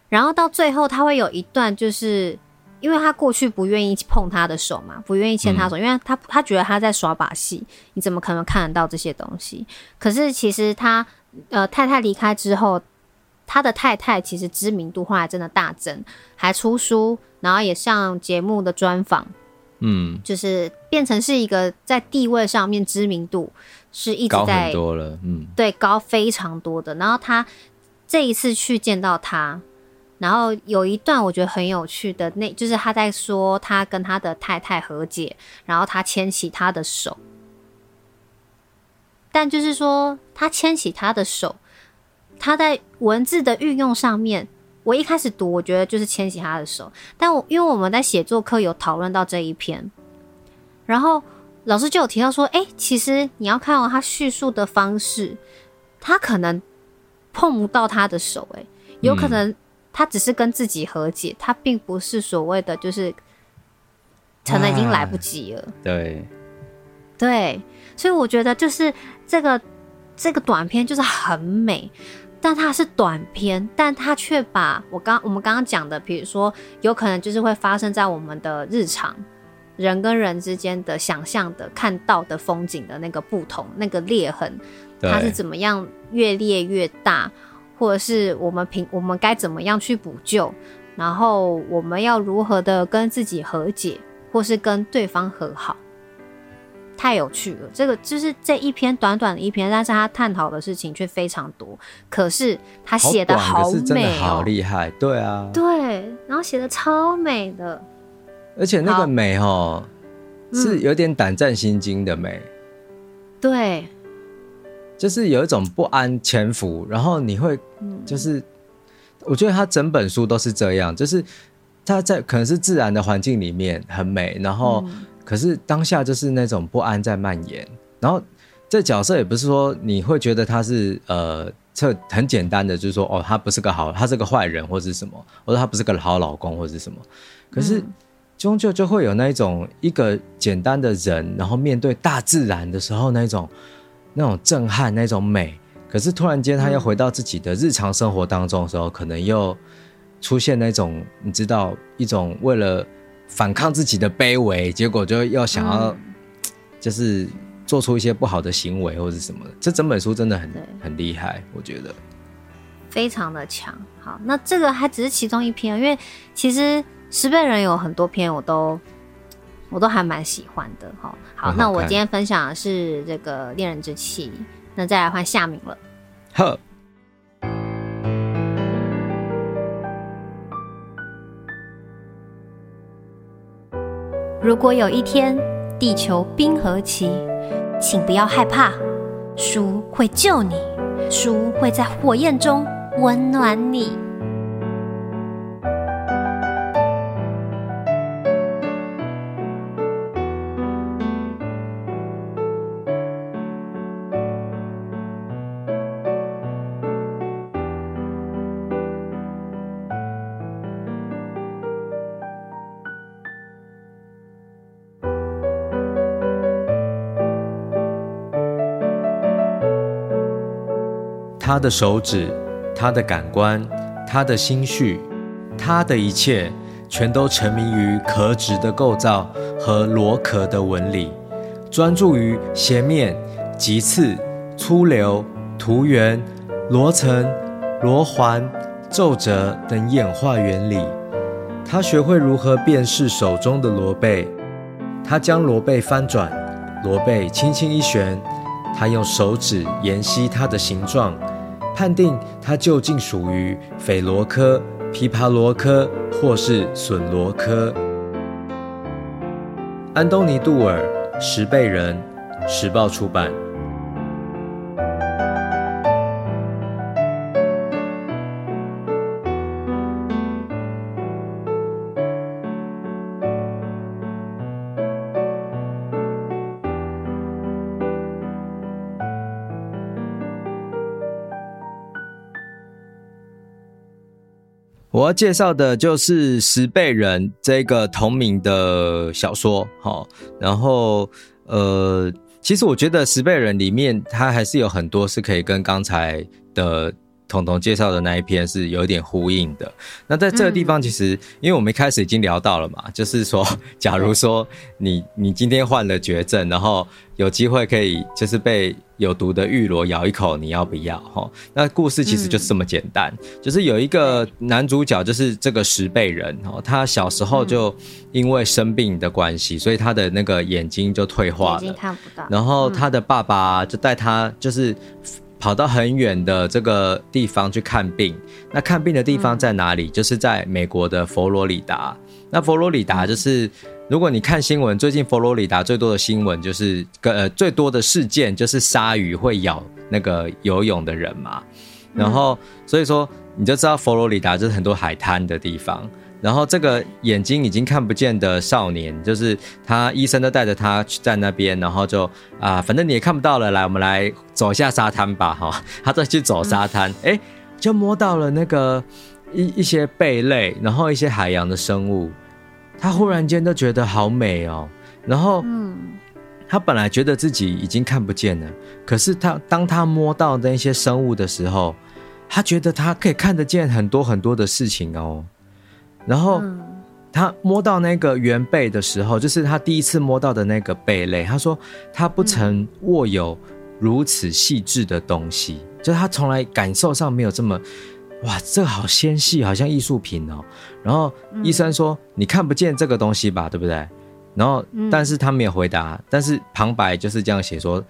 然后到最后，他会有一段，就是因为他过去不愿意碰他的手嘛，不愿意牵他手，嗯、因为他他觉得他在耍把戏。你怎么可能看得到这些东西？可是其实他呃太太离开之后。他的太太其实知名度后来真的大增，还出书，然后也上节目的专访，嗯，就是变成是一个在地位上面知名度是一直在高很多了，嗯，对，高非常多的。然后他这一次去见到他，然后有一段我觉得很有趣的，那就是他在说他跟他的太太和解，然后他牵起他的手，但就是说他牵起他的手。他在文字的运用上面，我一开始读，我觉得就是牵起他的手。但我因为我们在写作课有讨论到这一篇，然后老师就有提到说，哎、欸，其实你要看到他叙述的方式，他可能碰不到他的手，哎，有可能他只是跟自己和解，他并不是所谓的就是可能已经来不及了。对，对，所以我觉得就是这个这个短片就是很美。但它是短篇，但它却把我刚我们刚刚讲的，比如说有可能就是会发生在我们的日常人跟人之间的想象的看到的风景的那个不同，那个裂痕，它是怎么样越裂越大，或者是我们平我们该怎么样去补救，然后我们要如何的跟自己和解，或是跟对方和好。太有趣了，这个就是这一篇短短的一篇，但是他探讨的事情却非常多。可是他写的好美哦，好厉害，对啊，对，然后写的超美的，而且那个美哦，是有点胆战心惊的美，对，就是有一种不安潜伏，然后你会，就是我觉得他整本书都是这样，就是他在可能是自然的环境里面很美，然后。可是当下就是那种不安在蔓延，然后这角色也不是说你会觉得他是呃，这很简单的，就是说哦，他不是个好，他是个坏人或是什么，或者他不是个好老公或是什么。可是终究就会有那一种一个简单的人，然后面对大自然的时候那种那种震撼那种美。可是突然间他又回到自己的日常生活当中的时候，可能又出现那种你知道一种为了。反抗自己的卑微，结果就要想要，就是做出一些不好的行为或者什么的。这整本书真的很很厉害，我觉得非常的强。好，那这个还只是其中一篇，因为其实十倍人有很多篇，我都我都还蛮喜欢的。好，好，那我今天分享的是这个恋人之气，那再来换夏明了。呵。如果有一天地球冰河期，请不要害怕，书会救你，书会在火焰中温暖你。他的手指，他的感官，他的心绪，他的一切，全都沉迷于壳质的构造和螺壳的纹理，专注于斜面、棘刺、粗瘤、图圆、螺层、螺环、皱褶等演化原理。他学会如何辨识手中的螺背，他将螺背翻转，螺背轻轻一旋，他用手指研析它的形状。判定它究竟属于斐螺科、琵琶螺科或是笋螺科。安东尼·杜尔，十倍人，时报出版。要介绍的就是《十倍人》这个同名的小说，好，然后呃，其实我觉得《十倍人》里面它还是有很多是可以跟刚才的。彤彤介绍的那一篇是有点呼应的。那在这个地方，其实因为我们一开始已经聊到了嘛，就是说，[LAUGHS] 假如说你你今天患了绝症，然后有机会可以就是被有毒的玉螺咬一口，你要不要？哈，那故事其实就是这么简单，就是有一个男主角，就是这个十倍人哦，他小时候就因为生病的关系，所以他的那个眼睛就退化了，眼睛看不到。然后他的爸爸就带他就是。跑到很远的这个地方去看病，那看病的地方在哪里？嗯、就是在美国的佛罗里达。那佛罗里达就是，如果你看新闻，最近佛罗里达最多的新闻就是，呃，最多的事件就是鲨鱼会咬那个游泳的人嘛。然后，所以说你就知道佛罗里达就是很多海滩的地方。然后这个眼睛已经看不见的少年，就是他医生都带着他去在那边，然后就啊、呃，反正你也看不到了，来，我们来走一下沙滩吧，哈，他再去走沙滩，哎、嗯，就摸到了那个一一些贝类，然后一些海洋的生物，他忽然间都觉得好美哦，然后，嗯，他本来觉得自己已经看不见了，可是他当他摸到那些生物的时候，他觉得他可以看得见很多很多的事情哦。然后他摸到那个原贝的时候，就是他第一次摸到的那个贝类。他说他不曾握有如此细致的东西，就是他从来感受上没有这么哇，这个好纤细，好像艺术品哦。然后医生说你看不见这个东西吧，对不对？然后但是他没有回答，但是旁白就是这样写说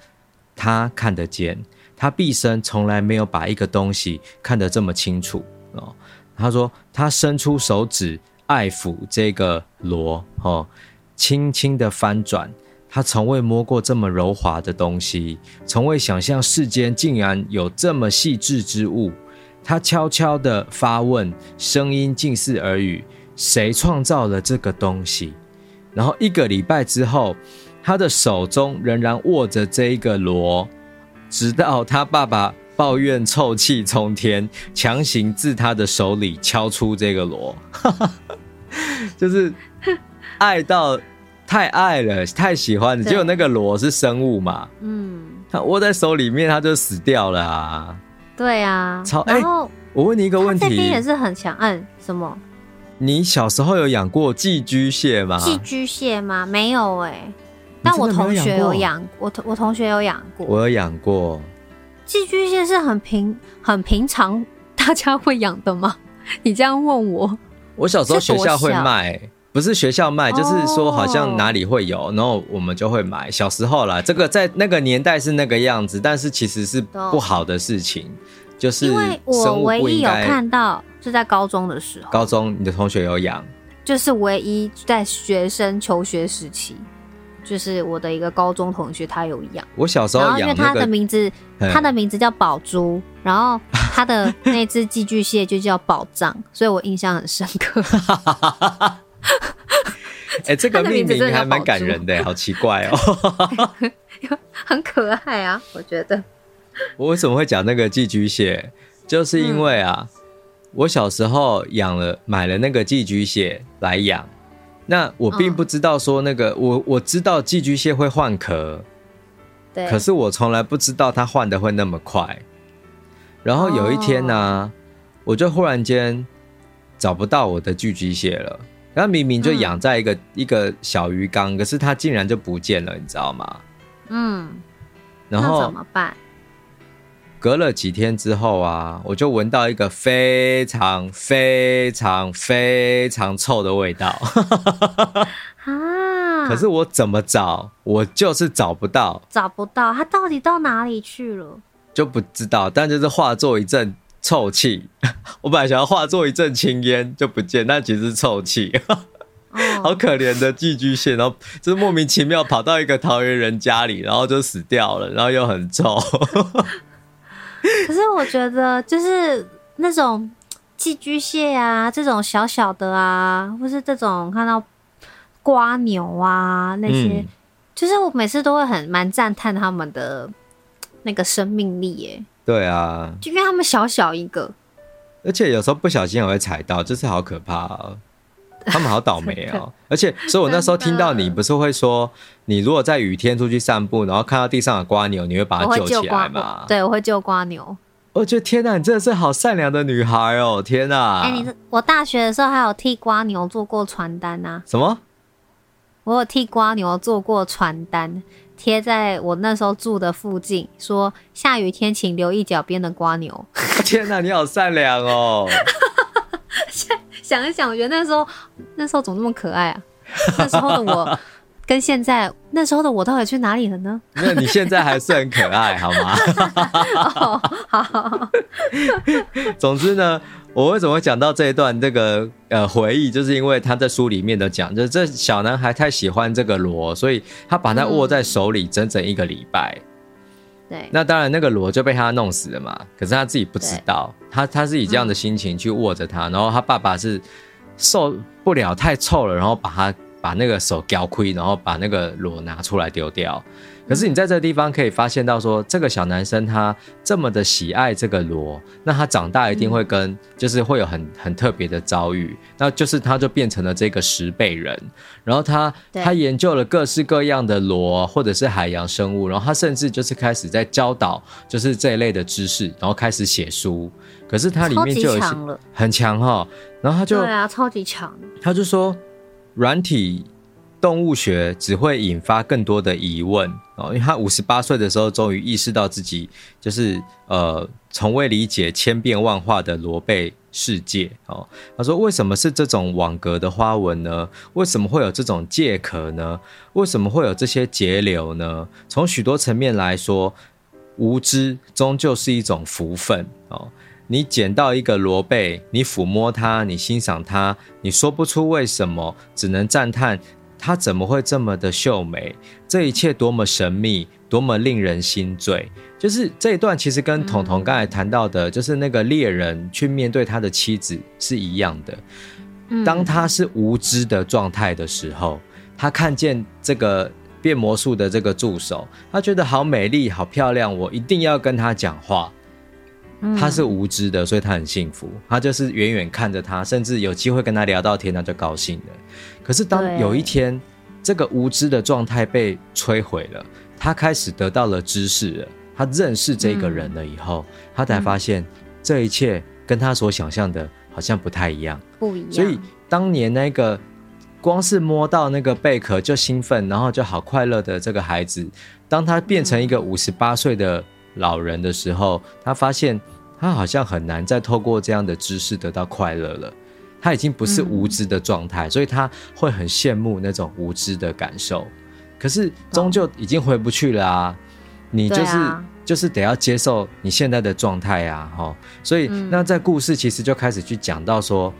他看得见，他毕生从来没有把一个东西看得这么清楚哦。他说：“他伸出手指爱抚这个螺，哦，轻轻的翻转。他从未摸过这么柔滑的东西，从未想象世间竟然有这么细致之物。他悄悄的发问，声音近似耳语：谁创造了这个东西？然后一个礼拜之后，他的手中仍然握着这一个螺，直到他爸爸。”抱怨臭气冲天，强行自他的手里敲出这个螺，[LAUGHS] 就是爱到太爱了，太喜欢了。结果那个螺是生物嘛，嗯，他握在手里面，他就死掉了啊。对啊，超哎、欸！我问你一个问题，这边也是很强。嗯，什么？你小时候有养过寄居蟹吗？寄居蟹吗？没有哎、欸，但我同学有养，我同我同学有养过，我有养过。寄居蟹是很平很平常，[LAUGHS] 大家会养的吗？[LAUGHS] 你这样问我，我小时候学校会卖，不是学校卖，就是说好像哪里会有，然后我们就会买。小时候啦，这个在那个年代是那个样子，但是其实是不好的事情，就是因为我唯一有看到是在高中的时候，高中你的同学有养，就是唯一在学生求学时期。就是我的一个高中同学，他有养。我小时候养，然后因为他的名字，他的名字叫宝珠，然后他的 [LAUGHS] 那只寄居蟹就叫宝藏，所以我印象很深刻。[LAUGHS] 哎、欸，这个命名还蛮感人的，好奇怪哦，[LAUGHS] 很可爱啊，我觉得。我为什么会讲那个寄居蟹？就是因为啊，嗯、我小时候养了，买了那个寄居蟹来养。那我并不知道说那个、嗯、我我知道寄居蟹会换壳，对，可是我从来不知道它换的会那么快。然后有一天呢、啊，哦、我就忽然间找不到我的寄居蟹了。它明明就养在一个、嗯、一个小鱼缸，可是它竟然就不见了，你知道吗？嗯，然后怎么办？隔了几天之后啊，我就闻到一个非常非常非常臭的味道。[LAUGHS] 啊！[LAUGHS] 可是我怎么找，我就是找不到，找不到，它到底到哪里去了？就不知道，但就是化作一阵臭气。[LAUGHS] 我本来想要化作一阵青烟就不见，但其实是臭气。好可怜的寄居蟹，然后就是莫名其妙跑到一个桃园人家里，然后就死掉了，然后又很臭。[LAUGHS] 可是我觉得，就是那种寄居蟹啊，这种小小的啊，或是这种看到瓜牛啊那些，嗯、就是我每次都会很蛮赞叹他们的那个生命力耶。对啊，就因为他们小小一个，而且有时候不小心也会踩到，就是好可怕啊。他们好倒霉哦！[LAUGHS] 而且，所以我那时候听到你不是会说，你如果在雨天出去散步，然后看到地上的瓜牛，你会把它救起来吗？对，我会救瓜牛。我觉得天哪，你真的是好善良的女孩哦！天哪！哎、欸，你我大学的时候还有替瓜牛做过传单啊？什么？我有替瓜牛做过传单，贴在我那时候住的附近，说下雨天请留意脚边的瓜牛。[LAUGHS] 天哪，你好善良哦！[LAUGHS] 想一想，我觉得那时候那时候怎么那么可爱啊？[LAUGHS] 那时候的我 [LAUGHS] 跟现在那时候的我到底去哪里了呢？那你现在还是很可爱，好吗？哦，好。总之呢，我为什么会讲到这一段这个呃回忆，就是因为他在书里面的讲，就是这小男孩太喜欢这个螺，所以他把它握在手里整整一个礼拜。嗯对，那当然，那个螺就被他弄死了嘛。可是他自己不知道，他他是以这样的心情去握着它，嗯，然后他爸爸是受不了太臭了，然后把他把那个手搅亏，然后把那个螺拿出来丢掉。可是你在这个地方可以发现到说，这个小男生他这么的喜爱这个螺，那他长大一定会跟，就是会有很很特别的遭遇，那就是他就变成了这个十倍人，然后他他研究了各式各样的螺或者是海洋生物，然后他甚至就是开始在教导就是这一类的知识，然后开始写书。可是它里面就有一些很强哈，然后他就对啊，超级强，他就说软体。动物学只会引发更多的疑问哦，因为他五十八岁的时候，终于意识到自己就是呃，从未理解千变万化的罗贝世界哦。他说：“为什么是这种网格的花纹呢？为什么会有这种介壳呢？为什么会有这些节流呢？从许多层面来说，无知终究是一种福分哦。你捡到一个罗贝，你抚摸它，你欣赏它，你说不出为什么，只能赞叹。”它怎么会这么的秀美？这一切多么神秘，多么令人心醉。就是这一段，其实跟彤彤刚才谈到的，就是那个猎人去面对他的妻子是一样的。当他是无知的状态的时候，他看见这个变魔术的这个助手，他觉得好美丽、好漂亮，我一定要跟他讲话。他是无知的，所以他很幸福。他就是远远看着他，甚至有机会跟他聊到天，他就高兴了。可是当有一天，这个无知的状态被摧毁了，他开始得到了知识了，他认识这个人了以后，嗯、他才发现这一切跟他所想象的好像不太一样，不一样。所以当年那个光是摸到那个贝壳就兴奋，然后就好快乐的这个孩子，当他变成一个五十八岁的。老人的时候，他发现他好像很难再透过这样的知识得到快乐了。他已经不是无知的状态，嗯，所以他会很羡慕那种无知的感受。可是终究已经回不去了啊！你就是，啊，就是得要接受你现在的状态啊！哈，所以那在故事其实就开始去讲到说。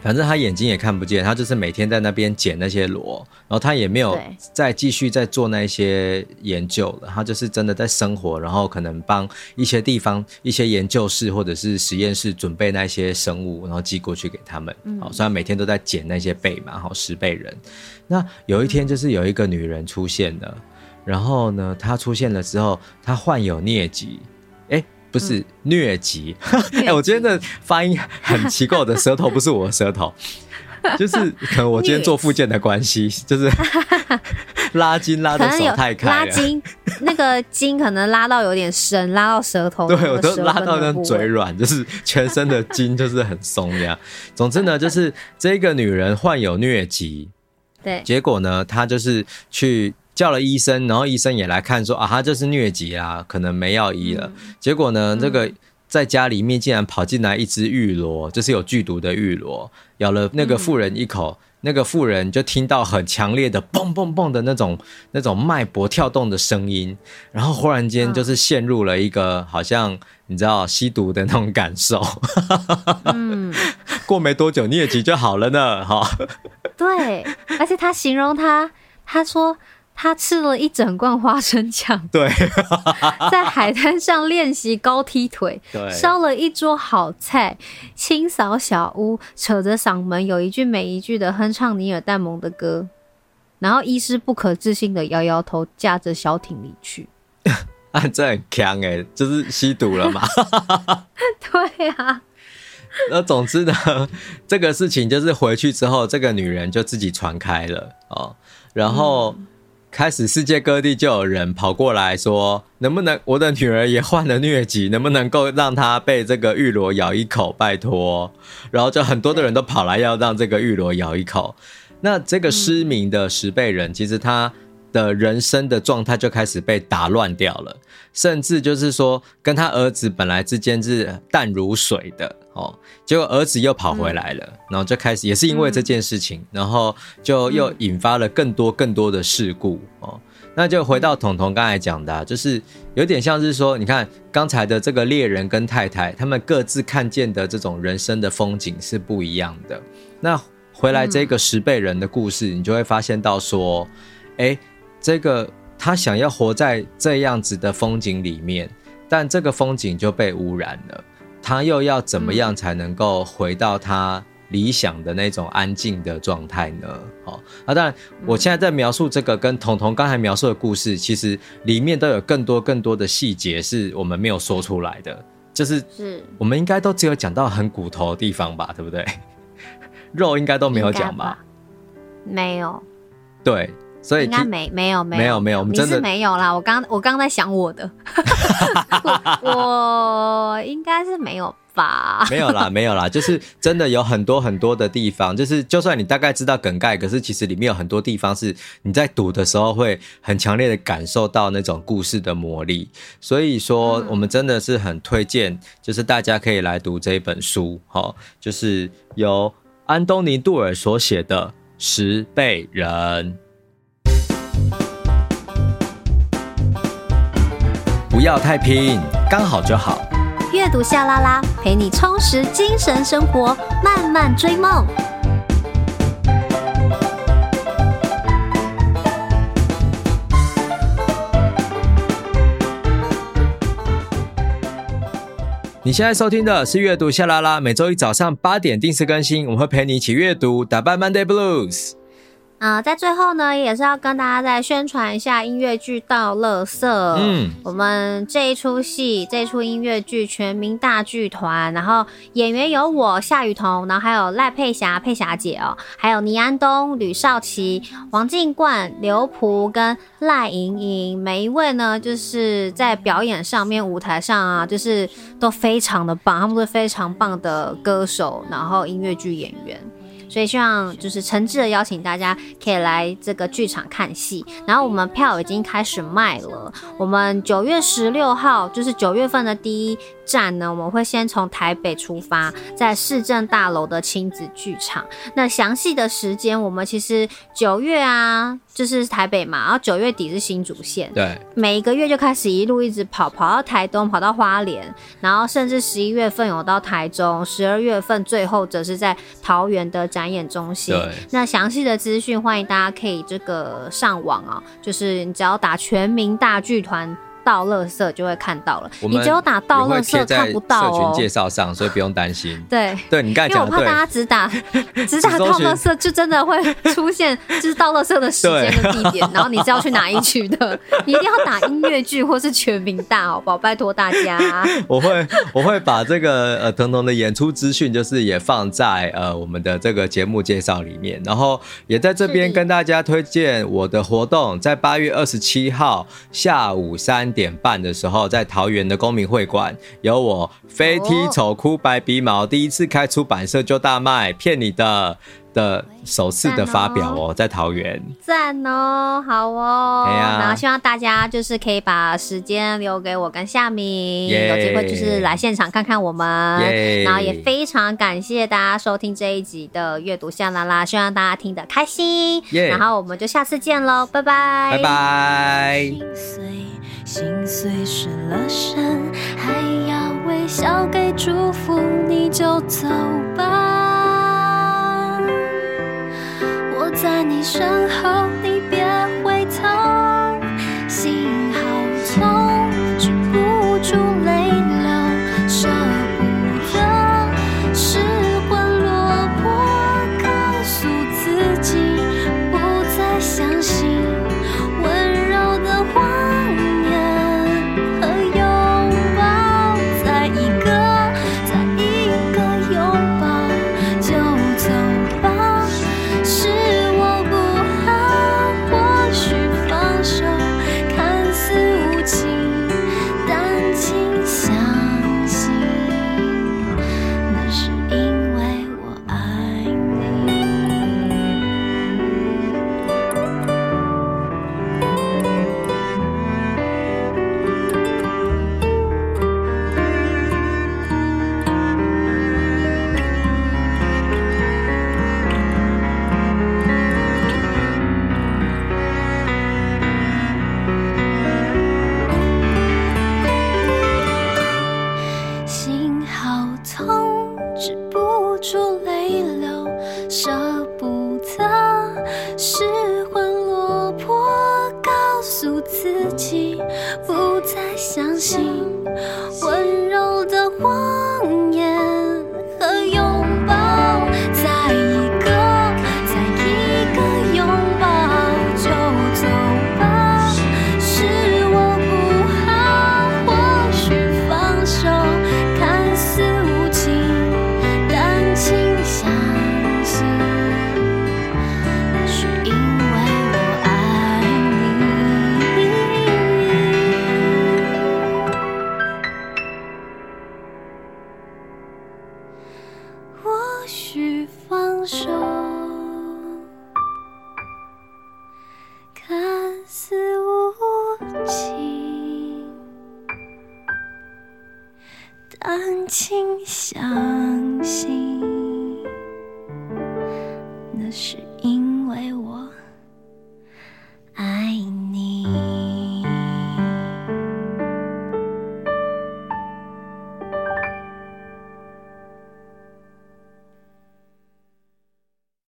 反正他眼睛也看不见，他就是每天在那边捡那些螺，然后他也没有再继续在做那些研究了。他就是真的在生活，然后可能帮一些地方、一些研究室或者是实验室准备那些生物，然后寄过去给他们。好，虽然每天都在捡那些贝嘛，好，十贝人。那有一天就是有一个女人出现了，然后呢，她出现了之后，她患有疟疾。不是疟疾，[LAUGHS] 哎、欸，我今天的发音很奇怪，我的舌头不是我的舌头，[LAUGHS] 就是可能我今天做复健的关系，就是 [LAUGHS] 拉筋拉的手太开了，拉筋那个筋可能拉到有点深，拉到舌头，对我都拉到那嘴软，就是全身的筋就是很松这样。总之呢，就是这个女人患有疟疾，对，结果呢，她就是去叫了医生，然后医生也来看说啊，他就是疟疾啊，可能没药医了。嗯、结果呢，这个在家里面竟然跑进来一只玉螺，就是有剧毒的玉螺，咬了那个妇人一口。嗯那个妇人就听到很强烈的嘣嘣嘣的那种那种脉搏跳动的声音，然后忽然间就是陷入了一个好像你知道吸毒的那种感受。嗯，[LAUGHS] 过没多久疟疾就好了呢，哈。对，而且他形容他，他说。他吃了一整罐花生酱，对，[LAUGHS] 在海滩上练习高踢腿，对，烧了一桌好菜，清扫小屋，扯着嗓门有一句没一句的哼唱尼尔戴蒙的歌，然后医师不可置信的摇摇头，驾着小艇离去。[LAUGHS] 啊，这很强哎，就是吸毒了嘛？[LAUGHS] 对啊。那总之呢，这个事情就是回去之后，这个女人就自己传开了哦，然后。嗯开始，世界各地就有人跑过来说：“能不能我的女儿也患了疟疾？能不能够让她被这个玉螺咬一口？拜托！”然后就很多的人都跑来要让这个玉螺咬一口。那这个失明的十倍人，其实他的人生的状态就开始被打乱掉了，甚至就是说，跟他儿子本来之间是淡如水的。哦，结果儿子又跑回来了，嗯、然后就开始也是因为这件事情，嗯、然后就又引发了更多更多的事故哦。那就回到彤彤刚才讲的、啊，就是有点像是说，你看刚才的这个猎人跟太太，他们各自看见的这种人生的风景是不一样的。那回来这个十倍人的故事，你就会发现到说，哎，这个他想要活在这样子的风景里面，但这个风景就被污染了。他又要怎么样才能够回到他理想的那种安静的状态呢？好，那当然，我现在在描述这个跟彤彤刚才描述的故事，其实里面都有更多更多的细节是我们没有说出来的，就是是我们应该都只有讲到很骨头的地方吧，对不对？[LAUGHS] 肉应该都没有讲吧？吧？没有。对。所以应该没没有没有没有我们真的是没有啦。我刚我刚在想我的，[LAUGHS] 我，我应该是没有吧？没有啦，没有啦，就是真的有很多很多的地方，就是就算你大概知道梗概，可是其实里面有很多地方是你在读的时候会很强烈的感受到那种故事的魔力。所以说，我们真的是很推荐，就是大家可以来读这一本书，好，就是由安东尼·杜尔所写的《十倍人》。不要太拼，刚好就好。阅读夏拉拉，陪你充实精神生活，慢慢追梦。你现在收听的是阅读夏拉拉，每周一早上八点定时更新，我们会陪你一起阅读，打败 Monday Blues。啊、呃，在最后呢，也是要跟大家再宣传一下音乐剧《到乐色》。嗯，我们这一出戏，这一出音乐剧全民大剧团，然后演员有我夏雨桐，然后还有赖佩霞、佩霞姐哦，还有倪安东、吕少奇、王静冠、刘璞跟赖莹莹，每一位呢，就是在表演上面、舞台上啊，就是都非常的棒，他们都是非常棒的歌手，然后音乐剧演员。所以希望就是诚挚的邀请大家可以来这个剧场看戏，然后我们票已经开始卖了。我们九月十六号就是九月份的第一站呢，我们会先从台北出发，在市政大楼的亲子剧场。那详细的时间，我们其实九月啊，就是台北嘛，然后九月底是新竹线，对，每一个月就开始一路一直跑，跑到台东，跑到花莲，然后甚至十一月份有到台中，十二月份最后则是在桃园的展演中心。对，那详细的资讯欢迎大家可以这个上网啊，就是你只要打全民大剧团。倒垃圾就会看到了。你只有打倒垃圾看不到哦。社群介绍上，所以不用担心。[LAUGHS] 对对，你刚才讲，因为我怕大家只打 [LAUGHS] 只打倒垃圾，就真的会出现就是倒垃圾的时间跟地点，然后你是要去哪一区的？你一定要打音乐剧或是全民大好不好？拜托大家。[LAUGHS] 我会我会把这个呃腾腾的演出资讯，就是也放在呃我们的这个节目介绍里面，然后也在这边跟大家推荐我的活动，在八月二十七号下午三点半的时候，在桃园的公民会馆，有我飞踢丑哭白鼻毛第一次开出版社就大卖，骗你的。的首次的发表哦，在桃园，赞哦，好哦，然后希望大家就是可以把时间留给我跟夏明，有机会就是来现场看看我们，然后也非常感谢大家收听这一集的阅读夏 LaLa，希望大家听得开心，然后我们就下次见喽，拜拜，拜拜。心碎，心碎失了神，还要微笑给祝福，你就走吧。我在你身后，你别回头，心